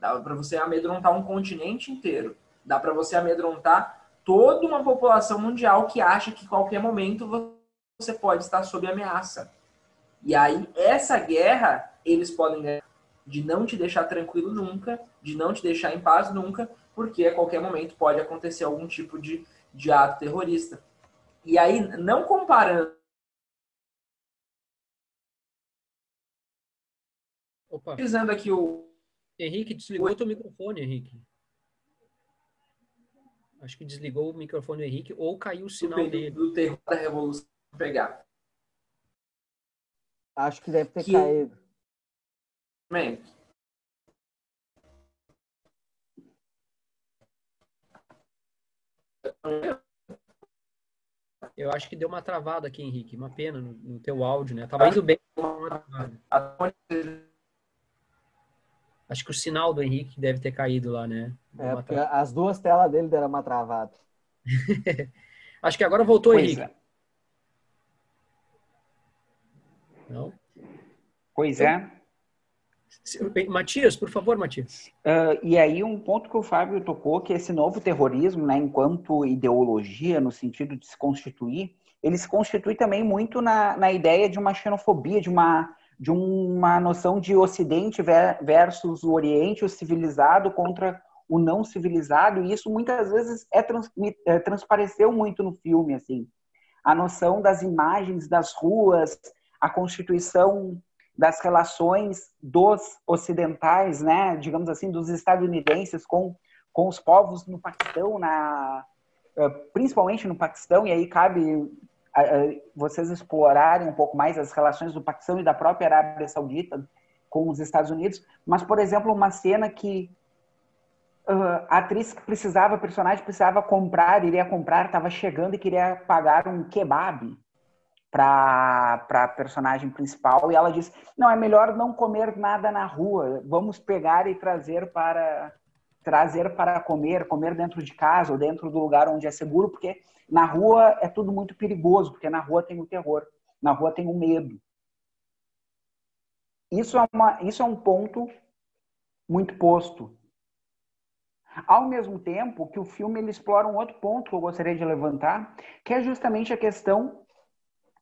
Dá para você amedrontar um continente inteiro. Dá para você amedrontar toda uma população mundial que acha que qualquer momento você pode estar sob ameaça. E aí, essa guerra, eles podem ganhar de não te deixar tranquilo nunca, de não te deixar em paz nunca, porque a qualquer momento pode acontecer algum tipo de, de ato terrorista. E aí, não comparando. Opa. Dizendo aqui o. Henrique, desligou o teu microfone, Henrique. Acho que desligou o microfone do Henrique ou caiu o sinal do dele. Do terror da revolução pegar. Acho que deve ter que... caído. Bem. Eu acho que deu uma travada aqui, Henrique. Uma pena no, no teu áudio, né? Tava indo bem. Acho que o sinal do Henrique deve ter caído lá, né? É, porque as duas telas dele deram uma travada. [LAUGHS] Acho que agora voltou, pois Henrique. É. Não? Pois é. Matias, por favor, Matias. Uh, e aí um ponto que o Fábio tocou, que esse novo terrorismo, né, enquanto ideologia, no sentido de se constituir, ele se constitui também muito na, na ideia de uma xenofobia, de uma de uma noção de Ocidente versus o Oriente, o civilizado contra o não civilizado, e isso muitas vezes é, trans, é, transpareceu muito no filme, assim. A noção das imagens das ruas, a constituição das relações dos ocidentais, né, digamos assim, dos estadunidenses com, com os povos no Paquistão, na, eh, principalmente no Paquistão, e aí cabe vocês explorarem um pouco mais as relações do Paquistão e da própria Arábia Saudita com os Estados Unidos, mas, por exemplo, uma cena que uh, a atriz que precisava, a personagem precisava comprar, iria comprar, estava chegando e queria pagar um kebab para a personagem principal e ela disse: Não, é melhor não comer nada na rua, vamos pegar e trazer para trazer para comer, comer dentro de casa ou dentro do lugar onde é seguro, porque na rua é tudo muito perigoso, porque na rua tem o terror, na rua tem o medo. Isso é, uma, isso é um ponto muito posto. Ao mesmo tempo que o filme ele explora um outro ponto que eu gostaria de levantar, que é justamente a questão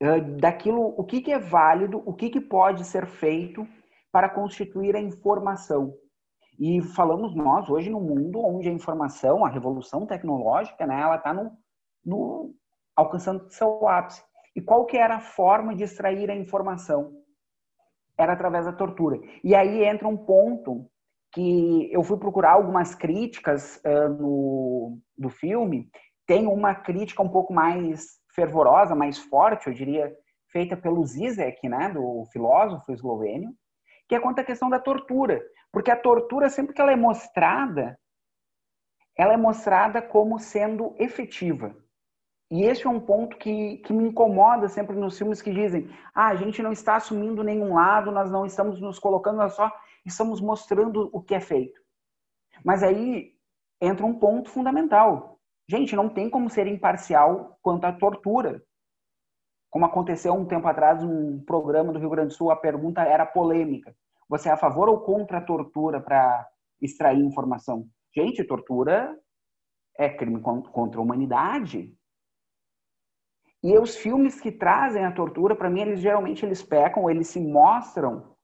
uh, daquilo, o que, que é válido, o que, que pode ser feito para constituir a informação. E falamos nós hoje no mundo onde a informação, a revolução tecnológica, né, ela está no, no, alcançando seu ápice. E qual que era a forma de extrair a informação? era através da tortura. E aí entra um ponto que eu fui procurar algumas críticas uh, no, do filme. Tem uma crítica um pouco mais fervorosa, mais forte, eu diria, feita pelo Zizek, né, do filósofo eslovênio, que é quanto à questão da tortura. Porque a tortura, sempre que ela é mostrada, ela é mostrada como sendo efetiva. E esse é um ponto que, que me incomoda sempre nos filmes que dizem ah, a gente não está assumindo nenhum lado, nós não estamos nos colocando, nós só estamos mostrando o que é feito. Mas aí entra um ponto fundamental. Gente, não tem como ser imparcial quanto à tortura. Como aconteceu um tempo atrás, um programa do Rio Grande do Sul, a pergunta era polêmica. Você é a favor ou contra a tortura para extrair informação? Gente, tortura é crime contra a humanidade. E os filmes que trazem a tortura, para mim, eles geralmente eles pecam, eles se mostram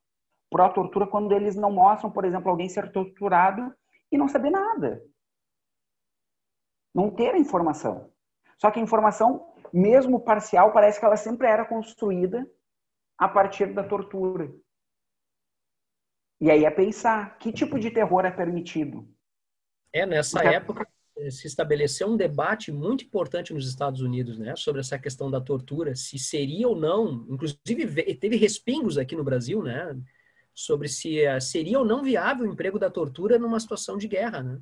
pró-tortura quando eles não mostram, por exemplo, alguém ser torturado e não saber nada. Não ter informação. Só que a informação, mesmo parcial, parece que ela sempre era construída a partir da tortura. E aí é pensar, que tipo de terror é permitido? É, nessa Porque... época se estabeleceu um debate muito importante nos Estados Unidos, né, sobre essa questão da tortura, se seria ou não, inclusive teve respingos aqui no Brasil, né, sobre se eh, seria ou não viável o emprego da tortura numa situação de guerra, né?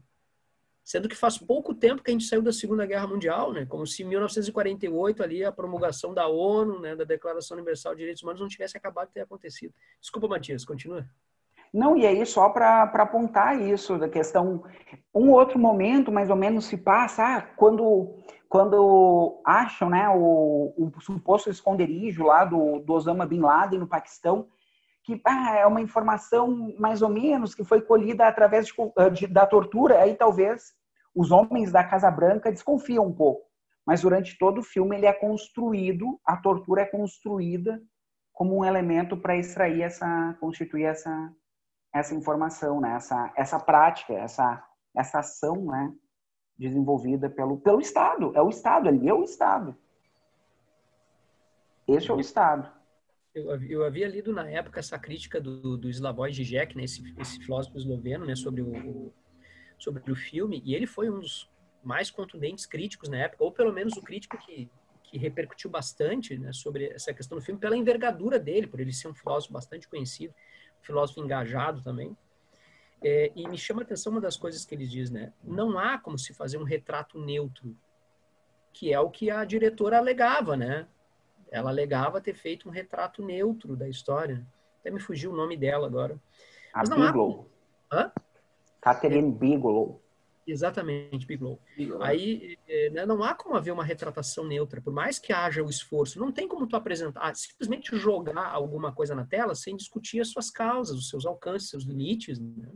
Sendo que faz pouco tempo que a gente saiu da Segunda Guerra Mundial, né? Como se em 1948 ali a promulgação da ONU, né, da Declaração Universal de Direitos Humanos não tivesse acabado de ter acontecido. Desculpa, Matias, continua. Não, e aí só para apontar isso, da questão. Um outro momento, mais ou menos, se passa ah, quando, quando acham né, o, o suposto esconderijo lá do, do Osama Bin Laden no Paquistão, que ah, é uma informação mais ou menos que foi colhida através de, de, da tortura, aí talvez os homens da Casa Branca desconfiam um pouco. Mas durante todo o filme ele é construído, a tortura é construída como um elemento para extrair essa, constituir essa, essa informação, né? essa, essa prática, essa, essa ação né? desenvolvida pelo, pelo Estado. É o Estado, ali é o Estado. Esse é o Estado. Eu, eu havia lido na época essa crítica do, do Slavoj Žižek, né? esse, esse filósofo esloveno, né? sobre, o, sobre o filme, e ele foi um dos mais contundentes críticos na época, ou pelo menos o crítico que, que repercutiu bastante né, sobre essa questão do filme, pela envergadura dele, por ele ser um filósofo bastante conhecido filósofo engajado também. É, e me chama a atenção uma das coisas que ele diz, né? Não há como se fazer um retrato neutro, que é o que a diretora alegava, né? Ela alegava ter feito um retrato neutro da história. Até me fugiu o nome dela agora. A Bigelow. Hã? Catherine Bigelow. Exatamente, Bigelow. Aí é, né, não há como haver uma retratação neutra, por mais que haja o esforço, não tem como tu apresentar, simplesmente jogar alguma coisa na tela sem discutir as suas causas, os seus alcances, seus limites. Né?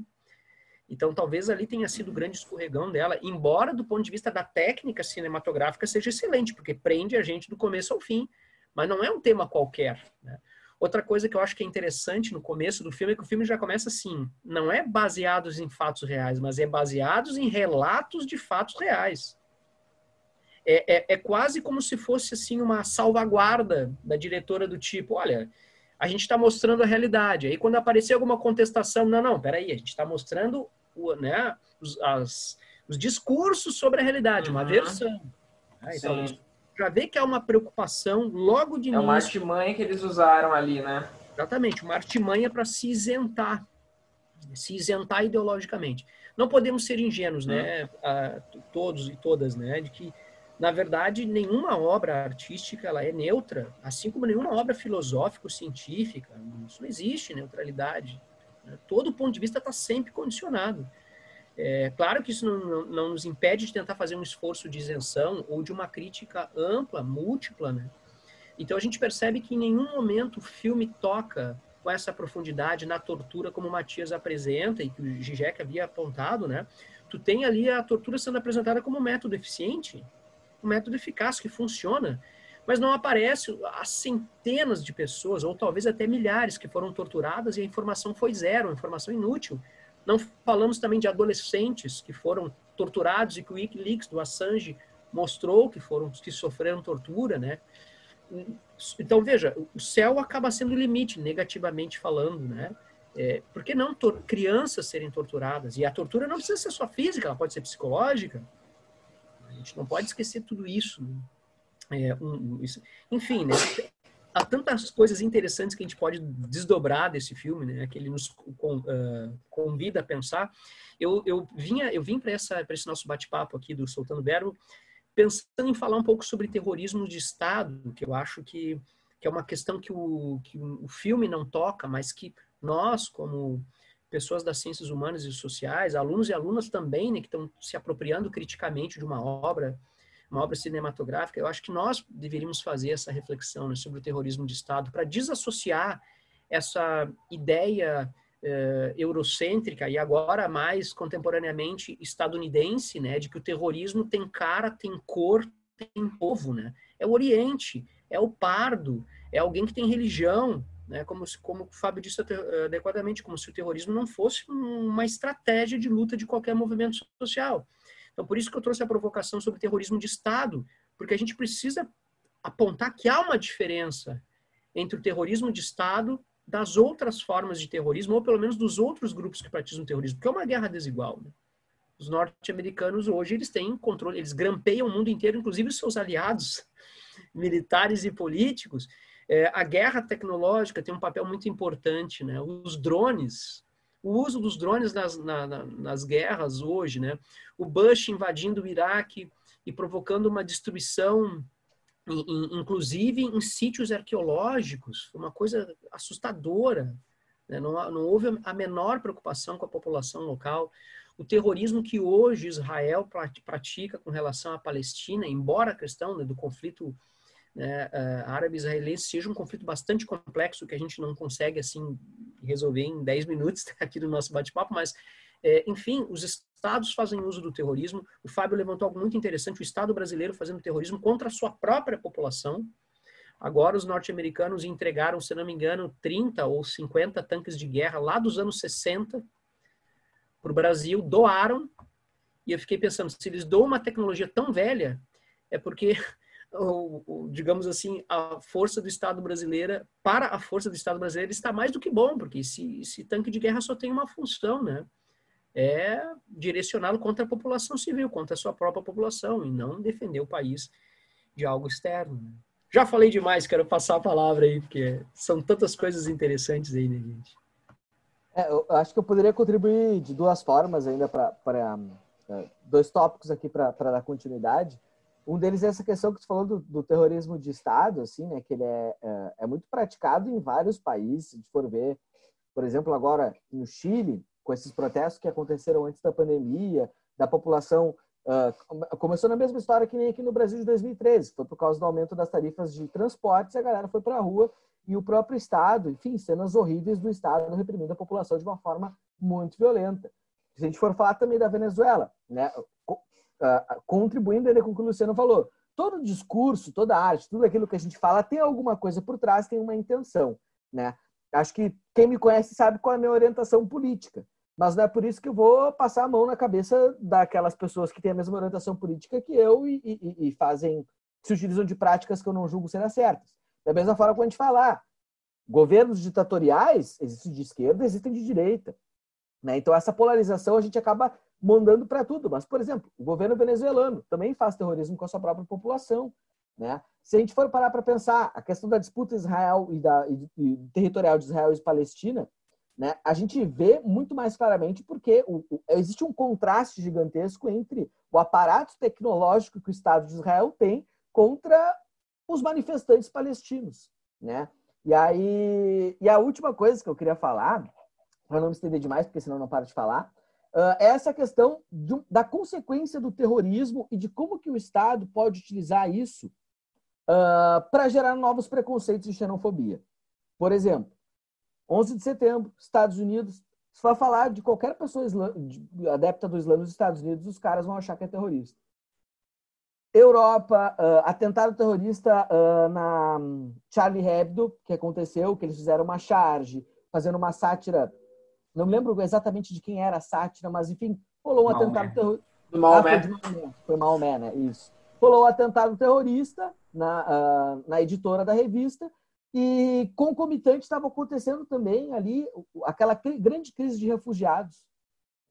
Então, talvez ali tenha sido o grande escorregão dela, embora do ponto de vista da técnica cinematográfica seja excelente, porque prende a gente do começo ao fim, mas não é um tema qualquer. Né? Outra coisa que eu acho que é interessante no começo do filme é que o filme já começa assim, não é baseados em fatos reais, mas é baseados em relatos de fatos reais. É, é, é quase como se fosse assim uma salvaguarda da diretora do tipo, olha, a gente está mostrando a realidade. Aí quando aparecer alguma contestação, não, não, peraí, a gente está mostrando o, né, os, as, os discursos sobre a realidade, uhum. uma versão. Então, Sim já vê que há uma preocupação logo de é início. É uma artimanha que eles usaram ali, né? Exatamente, uma artimanha para se isentar, se isentar ideologicamente. Não podemos ser ingênuos, né? Hum. A, todos e todas, né? De que, na verdade, nenhuma obra artística ela é neutra, assim como nenhuma obra filosófico-científica. Isso não existe neutralidade. Né? Todo ponto de vista está sempre condicionado. É, claro que isso não, não, nos impede de tentar fazer um esforço de isenção ou de uma crítica ampla, múltipla, né? Então a gente percebe que em nenhum momento o filme toca com essa profundidade na tortura como o Matias apresenta e que o Zizek havia apontado, né? Tu tem ali a tortura sendo apresentada como um método eficiente, um método eficaz que funciona, mas não aparece as centenas de pessoas ou talvez até milhares que foram torturadas e a informação foi zero, informação inútil não falamos também de adolescentes que foram torturados e que o Wikileaks do Assange mostrou que foram que sofreram tortura, né? então, veja, o céu acaba sendo o limite, negativamente falando, né? É, por que não crianças serem torturadas? E a tortura não precisa ser só física, ela pode ser psicológica. A gente não pode esquecer tudo isso. Né? É, um, isso. Enfim, né? Há tantas coisas interessantes que a gente pode desdobrar desse filme, né? Que ele nos convida a pensar. Eu, eu vinha, eu vim para essa para esse nosso bate-papo aqui do Soltando Verbo, pensando em falar um pouco sobre terrorismo de Estado, que eu acho que, que é uma questão que o, que o filme não toca, mas que nós, como pessoas das ciências humanas e sociais, alunos e alunas também, né, que estão se apropriando criticamente de uma obra, uma obra cinematográfica, eu acho que nós deveríamos fazer essa reflexão né, sobre o terrorismo de Estado para desassociar essa ideia eh, eurocêntrica e agora mais contemporaneamente estadunidense, né, de que o terrorismo tem cara, tem cor, tem povo, né? É o Oriente, é o pardo, é alguém que tem religião, né? Como, como o Fábio disse adequadamente, como se o terrorismo não fosse uma estratégia de luta de qualquer movimento social. Então, por isso que eu trouxe a provocação sobre terrorismo de Estado, porque a gente precisa apontar que há uma diferença entre o terrorismo de Estado das outras formas de terrorismo, ou pelo menos dos outros grupos que praticam terrorismo, porque é uma guerra desigual. Né? Os norte-americanos hoje eles têm controle, eles grampeiam o mundo inteiro, inclusive os seus aliados [LAUGHS] militares e políticos, é, a guerra tecnológica tem um papel muito importante, né? Os drones, o uso dos drones nas, na, nas guerras hoje, né? O Bush invadindo o Iraque e provocando uma destruição, inclusive em sítios arqueológicos, uma coisa assustadora. Né? Não, não houve a menor preocupação com a população local. O terrorismo que hoje Israel pratica com relação à Palestina, embora a questão né, do conflito né, uh, árabe-israelense seja um conflito bastante complexo que a gente não consegue assim resolver em 10 minutos [LAUGHS] aqui do nosso bate-papo, mas é, enfim, os estados fazem uso do terrorismo. O Fábio levantou algo muito interessante: o Estado brasileiro fazendo terrorismo contra a sua própria população. Agora, os norte-americanos entregaram, se não me engano, 30 ou 50 tanques de guerra lá dos anos 60 para o Brasil, doaram. E eu fiquei pensando: se eles doam uma tecnologia tão velha, é porque digamos assim, a força do Estado brasileira, para a força do Estado brasileiro, está mais do que bom, porque esse, esse tanque de guerra só tem uma função, né? É direcioná-lo contra a população civil, contra a sua própria população, e não defender o país de algo externo. Né? Já falei demais, quero passar a palavra aí, porque são tantas coisas interessantes aí, né, gente? É, eu acho que eu poderia contribuir de duas formas ainda para é, dois tópicos aqui para dar continuidade. Um deles é essa questão que você falou do, do terrorismo de Estado, assim, né? Que ele é, é, é, muito praticado em vários países. Se for ver, por exemplo, agora no Chile, com esses protestos que aconteceram antes da pandemia, da população uh, começou na mesma história que nem aqui no Brasil de 2013. Foi por causa do aumento das tarifas de transportes, a galera foi para a rua e o próprio Estado, enfim, cenas horríveis do Estado reprimindo a população de uma forma muito violenta. Se a gente for falar também da Venezuela, né? Uh, contribuindo ainda com o que o Luciano falou. Todo discurso, toda arte, tudo aquilo que a gente fala tem alguma coisa por trás, tem uma intenção, né? Acho que quem me conhece sabe qual é a minha orientação política, mas não é por isso que eu vou passar a mão na cabeça daquelas pessoas que têm a mesma orientação política que eu e, e, e fazem, se utilizam de práticas que eu não julgo serem certas. Da mesma forma quando a gente falar, governos ditatoriais existem de esquerda, existem de direita. Né? Então, essa polarização a gente acaba mandando para tudo. Mas, por exemplo, o governo venezuelano também faz terrorismo com a sua própria população. Né? Se a gente for parar para pensar a questão da disputa Israel e, da, e, e territorial de Israel e Palestina, né, a gente vê muito mais claramente porque o, o, existe um contraste gigantesco entre o aparato tecnológico que o Estado de Israel tem contra os manifestantes palestinos. Né? E aí, e a última coisa que eu queria falar, para não me estender demais, porque senão não para de falar, uh, essa questão de, da consequência do terrorismo e de como que o Estado pode utilizar isso uh, para gerar novos preconceitos e xenofobia. Por exemplo, 11 de setembro, Estados Unidos, se for falar de qualquer pessoa adepta do Islã nos Estados Unidos, os caras vão achar que é terrorista. Europa, uh, atentado terrorista na Charlie Hebdo, que aconteceu, que eles fizeram uma charge, fazendo uma sátira não me lembro exatamente de quem era a sátira, mas enfim, rolou um Maomé. atentado terrorista. Maomé. Ah, foi, Maomé, foi Maomé, né? Isso. rolou o atentado terrorista na, uh, na editora da revista e concomitante estava acontecendo também ali aquela grande crise de refugiados,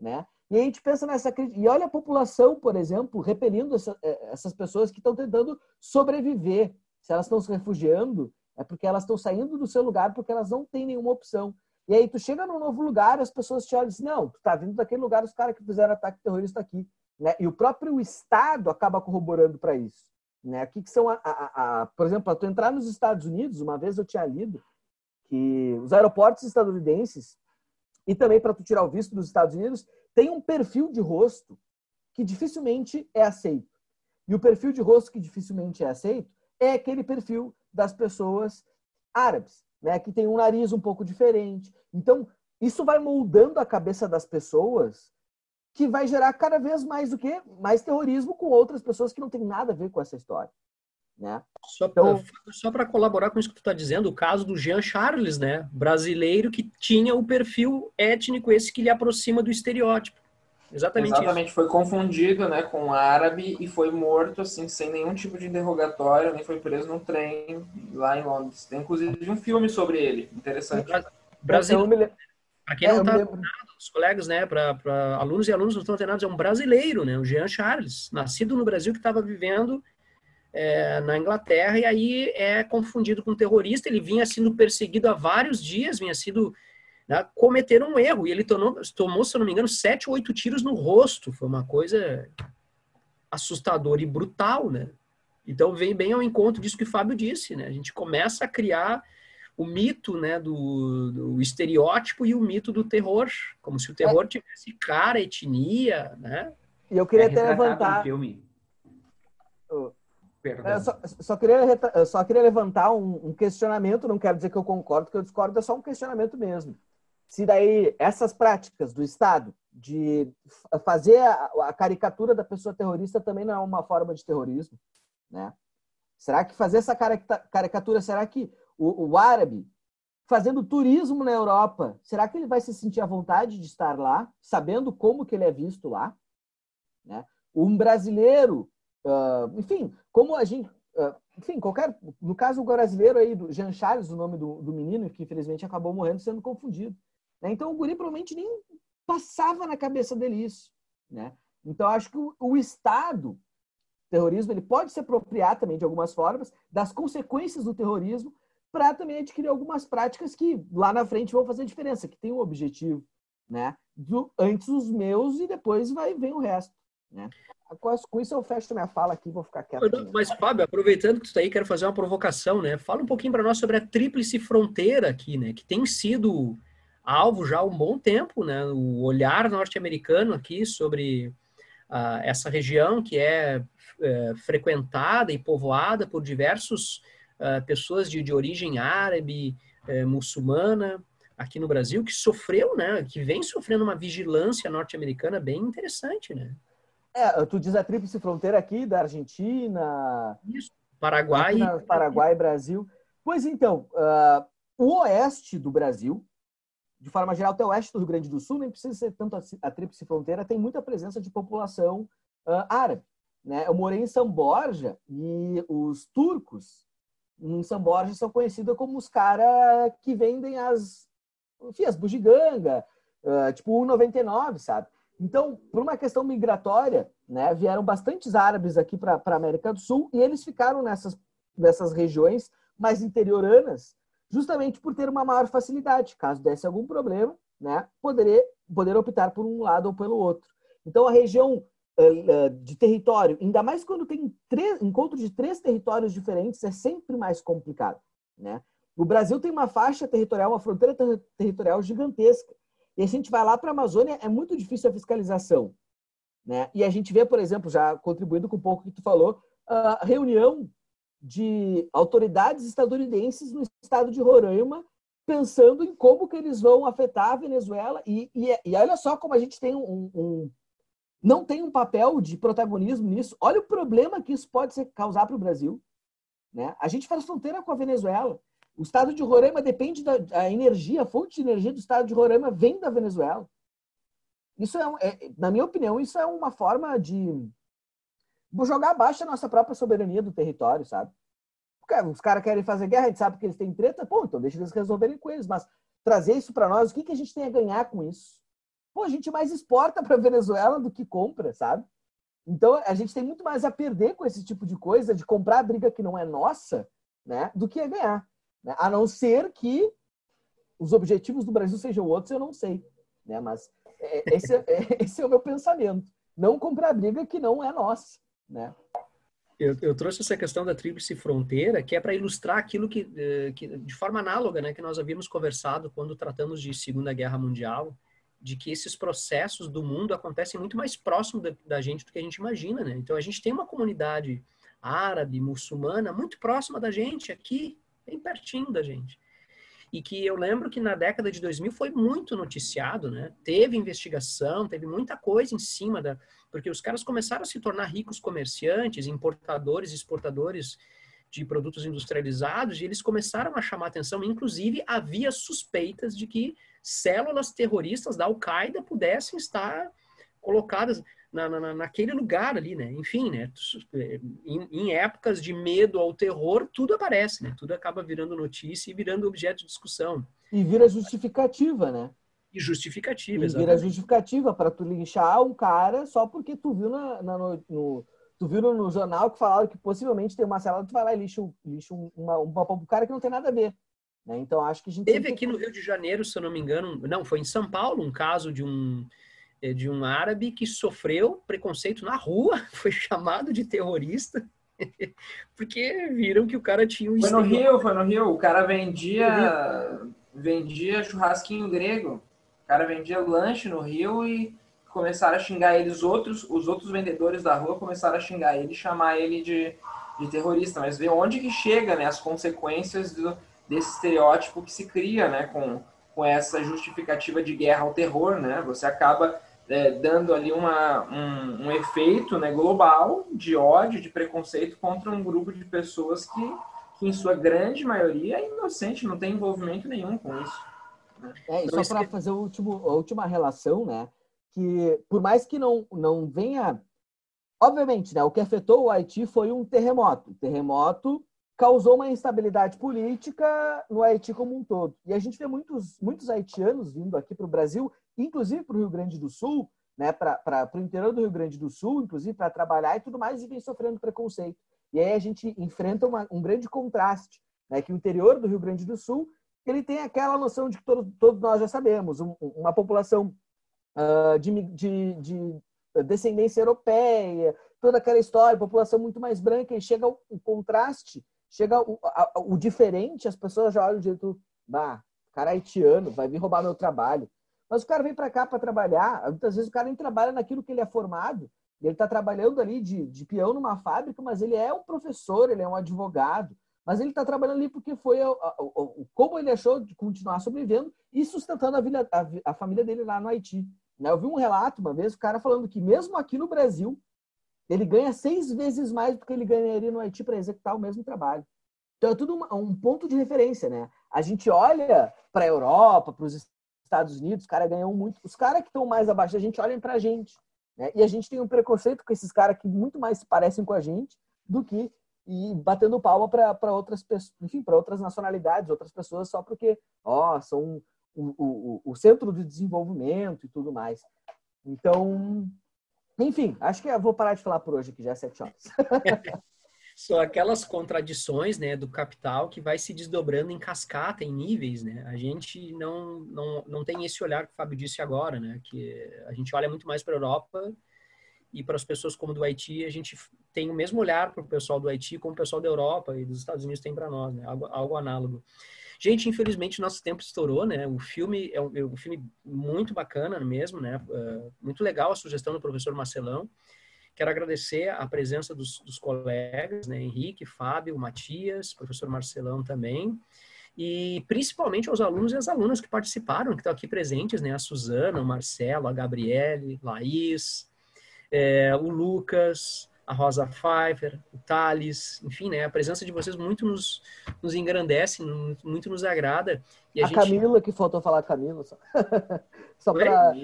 né? E a gente pensa nessa crise. E olha a população, por exemplo, repelindo essa, eh, essas pessoas que estão tentando sobreviver. Se elas estão se refugiando, é porque elas estão saindo do seu lugar porque elas não têm nenhuma opção. E aí tu chega num novo lugar, as pessoas te olham e dizem, não, tu tá vindo daquele lugar, os caras que fizeram ataque terrorista aqui. Né? E o próprio Estado acaba corroborando para isso. Né? O que, que são, a, a, a, por exemplo, para tu entrar nos Estados Unidos, uma vez eu tinha lido que os aeroportos estadunidenses e também para tu tirar o visto dos Estados Unidos, tem um perfil de rosto que dificilmente é aceito. E o perfil de rosto que dificilmente é aceito é aquele perfil das pessoas árabes, né, que tem um nariz um pouco diferente. Então, isso vai moldando a cabeça das pessoas que vai gerar cada vez mais o quê? Mais terrorismo com outras pessoas que não tem nada a ver com essa história. Né? Só então, para colaborar com isso que tu está dizendo, o caso do Jean Charles, né? brasileiro que tinha o perfil étnico esse que lhe aproxima do estereótipo. Exatamente, Exatamente. Isso. foi confundido né, com árabe e foi morto assim, sem nenhum tipo de interrogatório, nem foi preso num trem lá em Londres. Tem inclusive um filme sobre ele, interessante. Brasil, para quem é, não está os colegas, né, para alunos e alunos não estão antenados, é um brasileiro, né, o Jean Charles, nascido no Brasil que estava vivendo é, na Inglaterra e aí é confundido com terrorista. Ele vinha sendo perseguido há vários dias, vinha sido né, cometer um erro e ele tomou, tomou, se eu não me engano, sete ou oito tiros no rosto. Foi uma coisa assustadora e brutal, né? Então vem bem ao encontro disso que o Fábio disse, né? A gente começa a criar o mito, né, do, do estereótipo e o mito do terror, como se o terror é. tivesse cara, etnia, né? E eu queria é até levantar. filme. Eu só, só, queria, só queria levantar um, um, questionamento, não quero dizer que eu concordo, que eu discordo, é só um questionamento mesmo. Se daí essas práticas do Estado de fazer a, caricatura da pessoa terrorista também não é uma forma de terrorismo, né? Será que fazer essa caricatura, será que o, o árabe fazendo turismo na Europa, será que ele vai se sentir à vontade de estar lá, sabendo como que ele é visto lá? Né? Um brasileiro Uh, enfim, como a gente. Uh, enfim, qualquer. No caso, o brasileiro aí, do Jean Charles, o nome do, do menino, que infelizmente acabou morrendo sendo confundido. Né? Então, o guri provavelmente nem passava na cabeça dele isso. Né? Então, acho que o, o Estado, terrorismo, ele pode se apropriar também de algumas formas das consequências do terrorismo para também adquirir algumas práticas que lá na frente vão fazer diferença, que tem um objetivo, né? Do, antes os meus e depois vai vem o resto, né? Com isso eu fecho minha fala aqui, vou ficar quieto. Mas, Fábio, aproveitando que tu está aí, quero fazer uma provocação, né? Fala um pouquinho para nós sobre a tríplice fronteira aqui, né? Que tem sido alvo já há um bom tempo, né? O olhar norte-americano aqui sobre uh, essa região que é, é, frequentada e povoada por diversos uh, pessoas de, de origem árabe, uh, muçulmana, aqui no Brasil, que sofreu, né? Que vem sofrendo uma vigilância norte-americana bem interessante, né? É, tu diz a tríplice fronteira aqui da Argentina, Isso. Paraguai, Paraguai e Brasil. Pois então, uh, o oeste do Brasil, de forma geral, até o oeste do Rio Grande do Sul, nem precisa ser tanto a, a tríplice fronteira, tem muita presença de população uh, árabe. Né? Eu morei em São Borja e os turcos em São Borja são conhecidos como os caras que vendem as, enfim, as bugiganga, uh, tipo 1,99, sabe? Então, por uma questão migratória, né, vieram bastantes árabes aqui para a América do Sul e eles ficaram nessas, nessas regiões mais interioranas, justamente por ter uma maior facilidade. Caso desse algum problema, né, poderia, poder optar por um lado ou pelo outro. Então, a região uh, de território, ainda mais quando tem três, encontro de três territórios diferentes, é sempre mais complicado. Né? O Brasil tem uma faixa territorial, uma fronteira ter territorial gigantesca. E a gente vai lá para a Amazônia, é muito difícil a fiscalização. Né? E a gente vê, por exemplo, já contribuindo com um pouco que tu falou, a reunião de autoridades estadunidenses no estado de Roraima, pensando em como que eles vão afetar a Venezuela. E, e, e olha só como a gente tem um, um, não tem um papel de protagonismo nisso. Olha o problema que isso pode causar para o Brasil. Né? A gente faz fronteira com a Venezuela. O estado de Roraima depende da energia, a fonte de energia do estado de Roraima vem da Venezuela. Isso é, é, na minha opinião, isso é uma forma de jogar abaixo a nossa própria soberania do território, sabe? Os caras querem fazer guerra, a gente sabe que eles têm treta, pô, então deixa eles resolverem com eles. Mas trazer isso para nós, o que, que a gente tem a ganhar com isso? Pô, a gente mais exporta para Venezuela do que compra, sabe? Então a gente tem muito mais a perder com esse tipo de coisa, de comprar a briga que não é nossa, né, do que a ganhar. Né? A não ser que os objetivos do Brasil sejam outros, eu não sei. Né? Mas é, esse, é, [LAUGHS] esse é o meu pensamento. Não comprar a briga que não é nossa. Né? Eu, eu, trouxe essa questão da tríplice fronteira, que é para ilustrar aquilo que, eh, que, de forma análoga, né, que nós havíamos conversado quando tratamos de Segunda Guerra Mundial, de que esses processos do mundo acontecem muito mais próximo da, da gente do que a gente imagina, né? Então a gente tem uma comunidade árabe, muçulmana, muito próxima da gente, aqui, bem pertinho da gente. E que eu lembro que na década de 2000 foi muito noticiado, né? Teve investigação, teve muita coisa em cima da, porque os caras começaram a se tornar ricos comerciantes, importadores, exportadores de produtos industrializados, e eles começaram a chamar atenção, inclusive havia suspeitas de que células terroristas da Al-Qaeda pudessem estar colocadas na, na, naquele lugar ali, né? Enfim, né? Em, em, épocas de medo ao terror, tudo aparece, né? Tudo acaba virando notícia e virando objeto de discussão. E vira justificativa, né? E justificativa, e vira justificativa para tu linchar um cara só porque tu viu na, na no, no, tu viu no jornal que falaram que possivelmente tem uma célula, tu vai lá e lixa, lixa uma, uma, um cara que não tem nada a ver. Né? Então, acho que a gente... Teve aqui no Rio de Janeiro, se eu não me engano, não, foi em São Paulo, um caso de um é, de um árabe que sofreu preconceito na rua, [LAUGHS] foi chamado de terrorista, [LAUGHS] porque viram que o cara tinha um Foi no Rio, foi no Rio. O cara vendia, vendia churrasquinho grego. O cara vendia lanche no Rio e começaram a xingar ele. Os outros, os outros vendedores da rua começaram a xingar ele, chamar ele de, de terrorista. Mas ver onde que chega, né, as consequências do, desse estereótipo que se cria, né, com, com essa justificativa de guerra ao terror, né? Você acaba é, dando ali uma, um, um, efeito né, global de ódio, de preconceito contra um grupo de pessoas que, que em sua grande maioria, é inocente, não tem envolvimento nenhum com isso. Né? É, e então, só para que... fazer o último, a última relação, né? Que por mais que não, não venha. Obviamente, né, o que afetou o Haiti foi um terremoto. Terremoto causou uma instabilidade política no Haiti como um todo. E a gente vê muitos, muitos haitianos vindo aqui para o Brasil inclusive para o Rio Grande do Sul, né, para o interior do Rio Grande do Sul, inclusive para trabalhar e tudo mais, e vem sofrendo preconceito. E aí a gente enfrenta uma, um grande contraste, né, que o interior do Rio Grande do Sul ele tem aquela noção de que todos, todos nós já sabemos, um, uma população uh, de, de, de, descendência europeia, toda aquela história, população muito mais branca, e chega o, o contraste, chega o, a, o, diferente, as pessoas já olham de jeito, bah, cara haitiano, vai vir roubar meu trabalho. Mas o cara vem para cá para trabalhar, muitas vezes o cara nem trabalha naquilo que ele é formado, ele está trabalhando ali de, de peão numa fábrica, mas ele é um professor, ele é um advogado, mas ele está trabalhando ali porque foi a, a, a, como ele achou de continuar sobrevivendo e sustentando a, vida, a, família dele lá no Haiti. Né? Eu vi um relato uma vez, o cara falando que mesmo aqui no Brasil, ele ganha seis vezes mais do que ele ganharia no Haiti para executar o mesmo trabalho. Então é tudo um, um ponto de referência, né? A gente olha para a Europa, para os Estados Unidos, os caras ganham muito. Os caras que estão mais abaixo da gente olham pra gente. Né? E a gente tem um preconceito com esses caras que muito mais se parecem com a gente do que e batendo palma para outras pessoas, enfim, para outras nacionalidades, outras pessoas, só porque, ó, são o, o, o centro de desenvolvimento e tudo mais. Então, enfim, acho que eu vou parar de falar por hoje, que já é sete horas. [LAUGHS] são aquelas contradições né, do capital que vai se desdobrando em cascata, em níveis. Né? A gente não, não, não tem esse olhar que o Fábio disse agora, né? que a gente olha muito mais para a Europa e para as pessoas como do Haiti, a gente tem o mesmo olhar para o pessoal do Haiti como o pessoal da Europa e dos Estados Unidos tem para nós, né? algo, algo análogo. Gente, infelizmente nosso tempo estourou, né? O filme é um, é um filme muito bacana mesmo, né? Uh, muito legal a sugestão do professor Marcelão. Quero agradecer a presença dos, dos colegas, né, Henrique, Fábio, Matias, professor Marcelão também, e principalmente aos alunos e às alunas que participaram, que estão aqui presentes, né, a Suzana, o Marcelo, a Gabriele, Laís, é, o Lucas, a Rosa Pfeiffer, o Thales, enfim, né, a presença de vocês muito nos, nos engrandece, muito nos agrada. E a, a gente... Camila, que faltou falar Camila, só, [LAUGHS] só para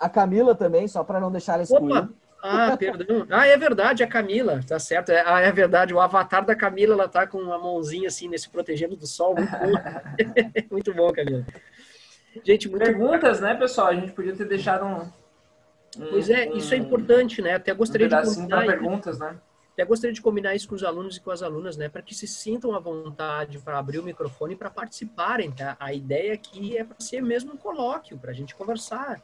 a Camila também, só para não deixar ela excluída. Ah, perdão. Ah, é verdade, a Camila, tá certo. É, ah, é verdade, o avatar da Camila, ela tá com uma mãozinha assim, nesse protegendo do sol. Muito bom, [LAUGHS] muito bom Camila. Gente, muito Perguntas, bom. né, pessoal? A gente podia ter deixado um. Pois é, um, isso é importante, né? Até gostaria um de combinar. perguntas, né? Até gostaria de combinar isso com os alunos e com as alunas, né? Para que se sintam à vontade para abrir o microfone para participarem, tá? A ideia aqui é para ser mesmo um colóquio, para a gente conversar.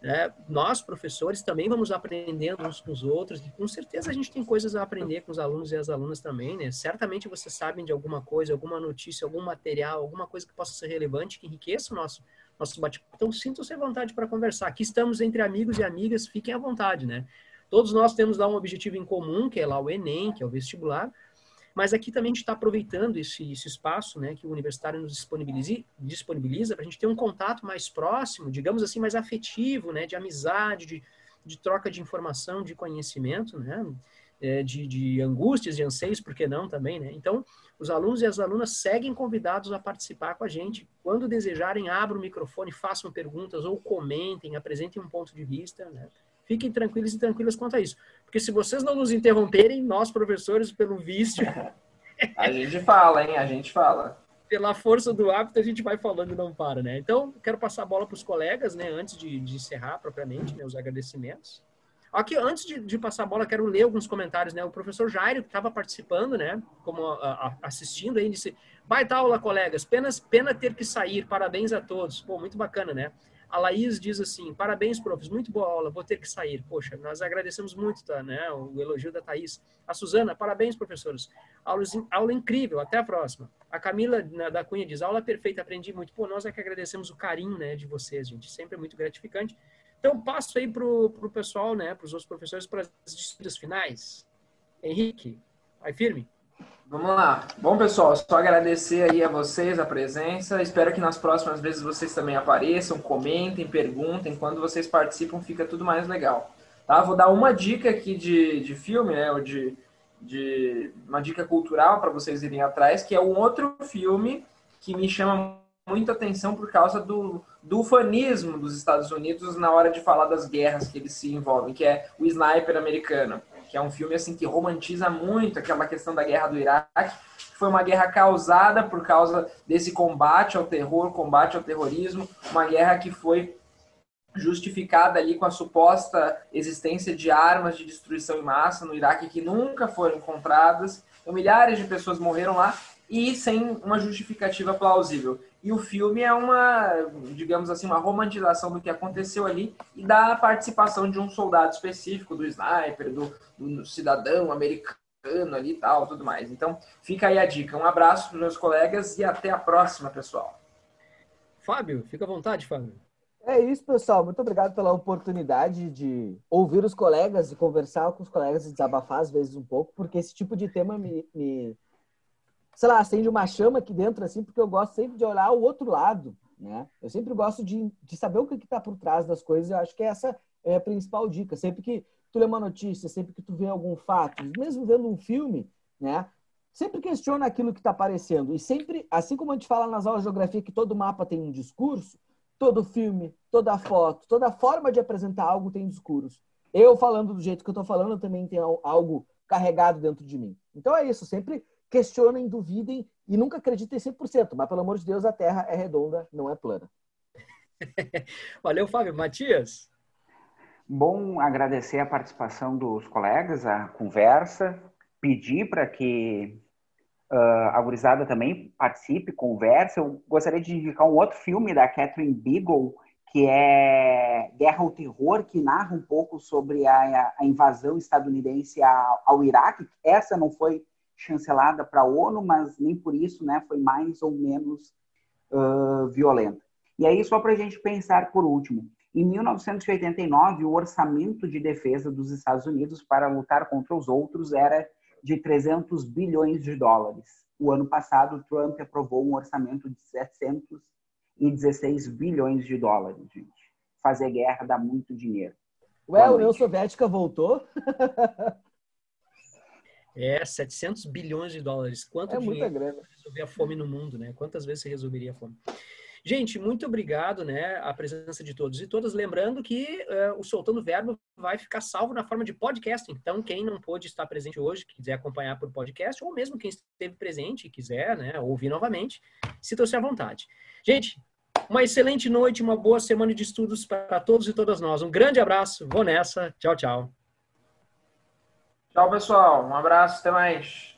Né? Nós, professores, também vamos aprendendo uns com os outros, e com certeza a gente tem coisas a aprender com os alunos e as alunas também, né? Certamente vocês sabem de alguma coisa, alguma notícia, algum material, alguma coisa que possa ser relevante, que enriqueça o nosso, nosso bate-papo. Então, sintam-se à vontade para conversar. Aqui estamos entre amigos e amigas, fiquem à vontade, né? Todos nós temos lá um objetivo em comum, que é lá o Enem, que é o vestibular, mas aqui também a gente está aproveitando esse, esse, espaço né, que o universitário nos disponibiliza, para a gente ter um contato mais próximo, digamos assim, mais afetivo, né, de amizade, de, de troca de informação, de conhecimento, né, é, de, de angústias, de anseios, por que não também, né? Então, os alunos e as alunas seguem convidados a participar com a gente. Quando desejarem, abram o microfone, façam perguntas ou comentem, apresentem um ponto de vista, né? Fiquem tranquilos e tranquilas quanto a isso. Porque se vocês não nos interromperem, nós, professores, pelo vício. [LAUGHS] a gente fala, hein? A gente fala. Pela força do hábito, a gente vai falando e não para, né? Então, quero passar a bola para os colegas, né? Antes de, de encerrar propriamente né, os agradecimentos. Aqui, antes de, de, passar a bola, quero ler alguns comentários, né? O professor Jairo, que estava participando, né? Como a, a, assistindo aí, disse: Baita aula, colegas. Pena, pena ter que sair. Parabéns a todos. Pô, muito bacana, né? A Laís diz assim: parabéns, profs, muito boa aula, vou ter que sair. Poxa, nós agradecemos muito tá, né, o elogio da Thaís. A Suzana, parabéns, professores. Aula, aula incrível, até a próxima. A Camila né, da Cunha diz: aula perfeita, aprendi muito. Pô, nós é que agradecemos o carinho né, de vocês, gente, sempre é muito gratificante. Então, passo aí para o pessoal, né, para os outros professores, para as despedidas finais. Henrique, vai firme. Vamos lá. Bom, pessoal, só agradecer aí a vocês a presença. Espero que nas próximas vezes vocês também apareçam, comentem, perguntem. Quando vocês participam, fica tudo mais legal. Tá? Vou dar uma dica aqui de, de filme, né? Ou de, de uma dica cultural para vocês irem atrás, que é um outro filme que me chama muita atenção por causa do, do ufanismo dos Estados Unidos na hora de falar das guerras que eles se envolvem, que é o Sniper americano que é um filme assim que romantiza muito aquela questão da guerra do Iraque, que foi uma guerra causada por causa desse combate ao terror, combate ao terrorismo, uma guerra que foi justificada ali com a suposta existência de armas de destruição em massa no Iraque que nunca foram encontradas. Então, milhares de pessoas morreram lá e sem uma justificativa plausível. E o filme é uma, digamos assim, uma romantização do que aconteceu ali e da participação de um soldado específico, do sniper, do, do cidadão americano ali e tal, tudo mais. Então, fica aí a dica. Um abraço para os meus colegas e até a próxima, pessoal. Fábio, fica à vontade, Fábio. É isso, pessoal. Muito obrigado pela oportunidade de ouvir os colegas e conversar com os colegas e desabafar às vezes um pouco, porque esse tipo de tema me, me sei lá, acende uma chama aqui dentro, assim, porque eu gosto sempre de olhar o outro lado, né? Eu sempre gosto de, de saber o que está por trás das coisas. Eu acho que essa é a principal dica. Sempre que tu lê uma notícia, sempre que tu vê algum fato, mesmo vendo um filme, né? Sempre questiona aquilo que está aparecendo. E sempre, assim como a gente fala nas aulas de geografia que todo mapa tem um discurso, todo filme, toda foto, toda forma de apresentar algo tem discurso. Eu falando do jeito que eu estou falando também tem algo carregado dentro de mim. Então é isso, sempre questionem, duvidem e nunca acreditem 100%. Mas, pelo amor de Deus, a Terra é redonda, não é plana. [LAUGHS] Valeu, Fábio. Matias? Bom agradecer a participação dos colegas, a conversa, pedir para que uh, a gurizada também participe, converse. Eu gostaria de indicar um outro filme da Catherine Bigelow, que é Guerra ao Terror, que narra um pouco sobre a, a invasão estadunidense ao, ao Iraque. Essa não foi chancelada para a ONU, mas nem por isso né, foi mais ou menos uh, violenta. E aí, só para a gente pensar por último, em 1989, o orçamento de defesa dos Estados Unidos para lutar contra os outros era de 300 bilhões de dólares. O ano passado, Trump aprovou um orçamento de 716 bilhões de dólares, gente. Fazer guerra dá muito dinheiro. Ué, a União Soviética voltou? [LAUGHS] É, 700 bilhões de dólares. Quanto é dinheiro muita grana. resolver a fome no mundo, né? Quantas vezes você resolveria a fome? Gente, muito obrigado, né, a presença de todos e todas. Lembrando que uh, o Soltando Verbo vai ficar salvo na forma de podcast. Então, quem não pôde estar presente hoje, quiser acompanhar por podcast, ou mesmo quem esteve presente e quiser, né, ouvir novamente, sinta-se à vontade. Gente, uma excelente noite, uma boa semana de estudos para todos e todas nós. Um grande abraço, vou nessa. Tchau, tchau. Tchau, pessoal. Um abraço, até mais.